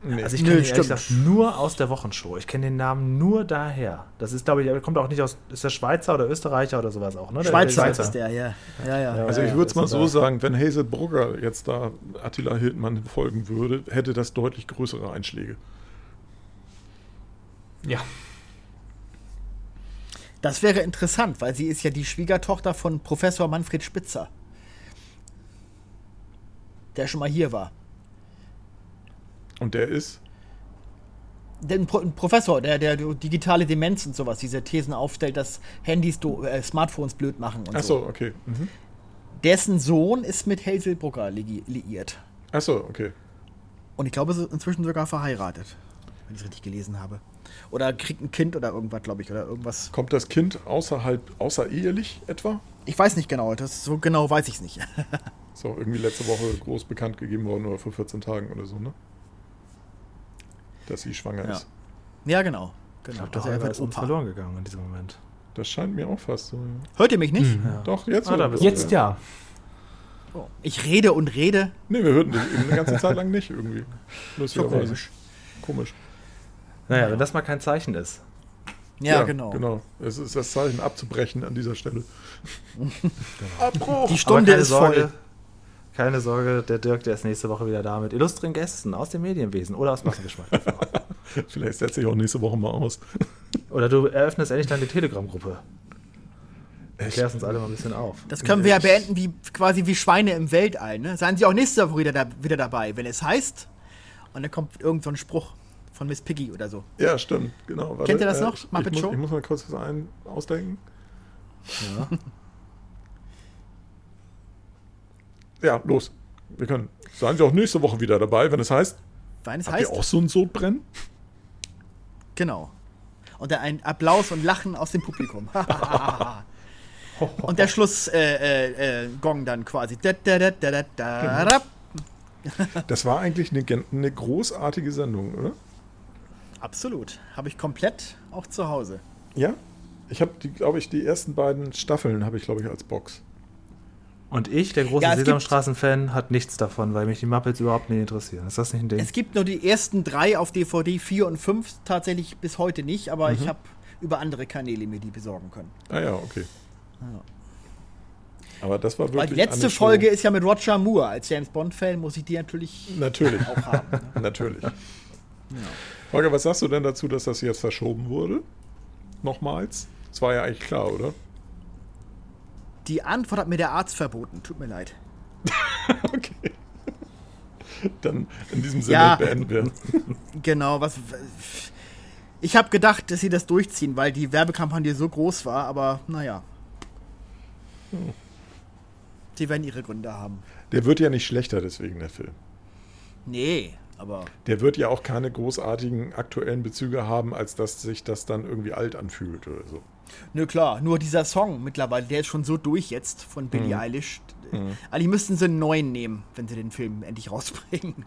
Nee. also ich kenne ihn stimmt. gesagt nur aus der Wochenshow. Ich kenne den Namen nur daher. Das ist, glaube ich, er kommt auch nicht aus, ist der Schweizer oder Österreicher oder sowas auch, ne? Der- Schweizer, der ist der, ja. Ja, ja. Ja. also ich würde es mal so aber- sagen, wenn Hazel Brugger jetzt da Attila Hildmann folgen würde, hätte das deutlich größere Einschläge. Ja. Das wäre interessant, weil sie ist ja die Schwiegertochter von Professor Manfred Spitzer. Der schon mal hier war. Und der ist, Der, Pro, ein Professor, der, der digitale Demenz und sowas, diese Thesen aufstellt, dass Handys, äh, Smartphones blöd machen und achso, so. okay. Mhm. Dessen Sohn ist mit Hazel Brugger li liiert. Achso, okay. Und ich glaube, ist inzwischen sogar verheiratet. Wenn ich es richtig gelesen habe. Oder kriegt ein Kind oder irgendwas, glaube ich. Oder irgendwas. Kommt das Kind außerhalb, außerehelich etwa? Ich weiß nicht genau. Das, so genau weiß ich es nicht. Ist auch irgendwie letzte Woche groß bekannt gegeben worden oder vor 14 Tagen oder so, ne? Dass sie schwanger Ja. ist. Ja, genau. Ich genau. glaube, der Also er ist uns verloren gegangen in diesem Moment. Das scheint mir auch fast so. Ja. Hört ihr mich nicht? Ja. Doch, jetzt. Ah. Jetzt ja. Oh. Ich rede und rede. Nee, wir hörten dich eine ganze Zeit lang nicht irgendwie. Lustigerweise. komisch. Komisch. Naja, wenn das mal kein Zeichen ist. Ja, genau. Genau. Es ist das Zeichen abzubrechen an dieser Stelle. Abbruch! Die Stunde ist Sorge, voll. Keine Sorge, der Dirk, der ist nächste Woche wieder da mit illustren Gästen aus dem Medienwesen oder aus Massengeschmack. Vielleicht setze ich auch nächste Woche mal aus. oder du eröffnest endlich dann die Telegram-Gruppe. Echt? Klärst uns alle mal ein bisschen auf. Das können wir ja beenden wie quasi wie Schweine im Weltall. Ne? Seien Sie auch nächste Woche wieder, da, wieder dabei, wenn es heißt. Und dann kommt irgend so ein Spruch von Miss Piggy oder so. Ja, stimmt. Genau. Warte, Kennt ihr das noch? Ich, Muppet ich, muss, Show? ich muss mal kurz was ein, ausdenken. Ja. Ja, los. Wir können. Seien Sie auch nächste Woche wieder dabei, wenn es heißt, Weil es habt heißt, ihr auch so ein Sodbrennen? genau. Und dann ein Applaus und Lachen aus dem Publikum. und der Schluss äh, äh, äh, Gong dann quasi. Da, Genau. da. Das war eigentlich eine, eine großartige Sendung, oder? Absolut. Habe ich komplett auch zu Hause. Ja? Ich habe, glaube ich, die ersten beiden Staffeln habe ich, glaube ich, als Box. Und ich, der große Ja, Sesamstraßen-Fan, hat nichts davon, weil mich die Muppets überhaupt nicht interessieren. Ist das nicht ein Ding? Es gibt nur die ersten drei auf DVD, vier und fünf tatsächlich bis heute nicht, aber Mhm. ich habe über andere Kanäle mir die besorgen können. Ah ja, okay. Aber das war wirklich. Weil die letzte eine Show. Folge ist ja mit Roger Moore. Als James Bond-Fan muss ich die natürlich Natürlich. auch haben. Ne? Natürlich. Holger, was sagst du denn dazu, dass das jetzt verschoben wurde? Nochmals? Das war ja eigentlich klar, oder? Die Antwort hat mir der Arzt verboten. Tut mir leid. Okay. Dann in diesem Sinne Ja. beenden wir. Genau, was. Ich habe gedacht, dass sie das durchziehen, weil die Werbekampagne so groß war, aber naja. Sie werden ihre Gründe haben. Der wird ja nicht schlechter, deswegen der Film. Nee, aber. Der wird ja auch keine großartigen aktuellen Bezüge haben, als dass sich das dann irgendwie alt anfühlt oder so. Nö, klar, nur dieser Song mittlerweile, der ist schon so durch jetzt von Billie Eilish. Eigentlich müssten sie einen neuen nehmen, wenn sie den Film endlich rausbringen.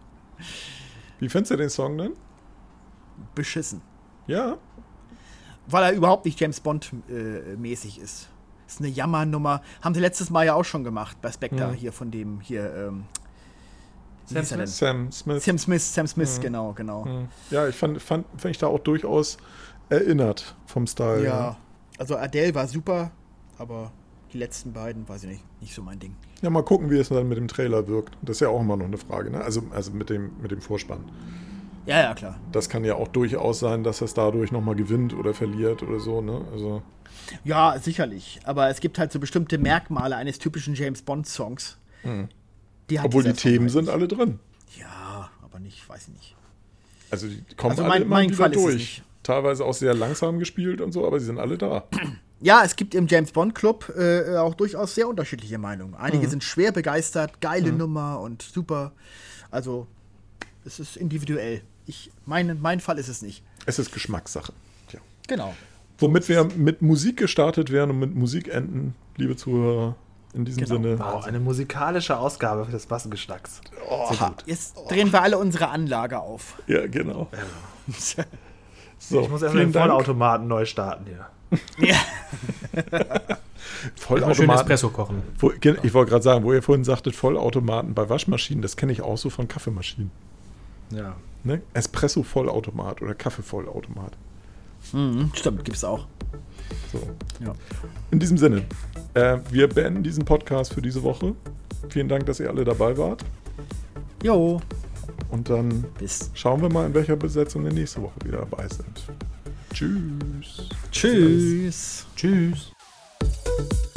Wie findest du den Song denn? Beschissen. Ja. Weil er überhaupt nicht James Bond-mäßig ist. Ist eine Jammernummer. Haben sie letztes Mal ja auch schon gemacht bei Spectre hier von dem hier. Ähm, Sam denn? Sam Smith. Sam Smith, Sam Smith, genau, genau. Ja, ich fand, fand, fand ich da auch durchaus erinnert vom Style. Ja, also Adele war super, aber die letzten beiden, weiß ich nicht, nicht so mein Ding. Ja, mal gucken, wie es dann mit dem Trailer wirkt. Das ist ja auch immer noch eine Frage, ne? Also, also mit, dem, mit dem Vorspann. Ja, ja, klar. Das kann ja auch durchaus sein, dass es dadurch nochmal gewinnt oder verliert oder so, ne? Also, Ja, sicherlich. Aber es gibt halt so bestimmte Merkmale eines typischen James Bond-Songs. Die hat obwohl die Themen halt sind alle drin. Ja, aber nicht, weiß ich nicht. Also die kommen Also alle mein- immer mein wieder Fall ist es durch. nicht. Teilweise auch sehr langsam gespielt und so, aber sie sind alle da. Ja, es gibt im James Bond Club äh, auch durchaus sehr unterschiedliche Meinungen. Einige Mhm. sind schwer begeistert, geile Nummer und super. Also, es ist individuell. Ich, mein, mein Fall ist es nicht. Es ist Geschmackssache. Tja. Genau. Womit wir mit Musik gestartet werden und mit Musik enden, liebe Zuhörer, in diesem Genau. Sinne. Wow, eine musikalische Ausgabe für das Massengeschnacks. Sehr gut. Jetzt drehen wir alle unsere Anlage auf. Ja, genau. So, Ich muss erstmal den Dank. Vollautomaten neu starten hier. ja. Mal schön Vollautomaten. Espresso kochen. Wo, ich wollte gerade sagen, wo ihr vorhin sagtet, Vollautomaten bei Waschmaschinen, das kenne ich auch so von Kaffeemaschinen. Ja. Ne? Espresso-Vollautomat oder Kaffee-Vollautomat. Mhm, stimmt, gibt's auch. So. Ja. In diesem Sinne, äh, wir beenden diesen Podcast für diese Woche. Vielen Dank, dass ihr alle dabei wart. Jo, und dann Bis. schauen wir mal, in welcher Besetzung wir nächste Woche wieder dabei sind. Tschüss. Tschüss. Tschüss. Tschüss.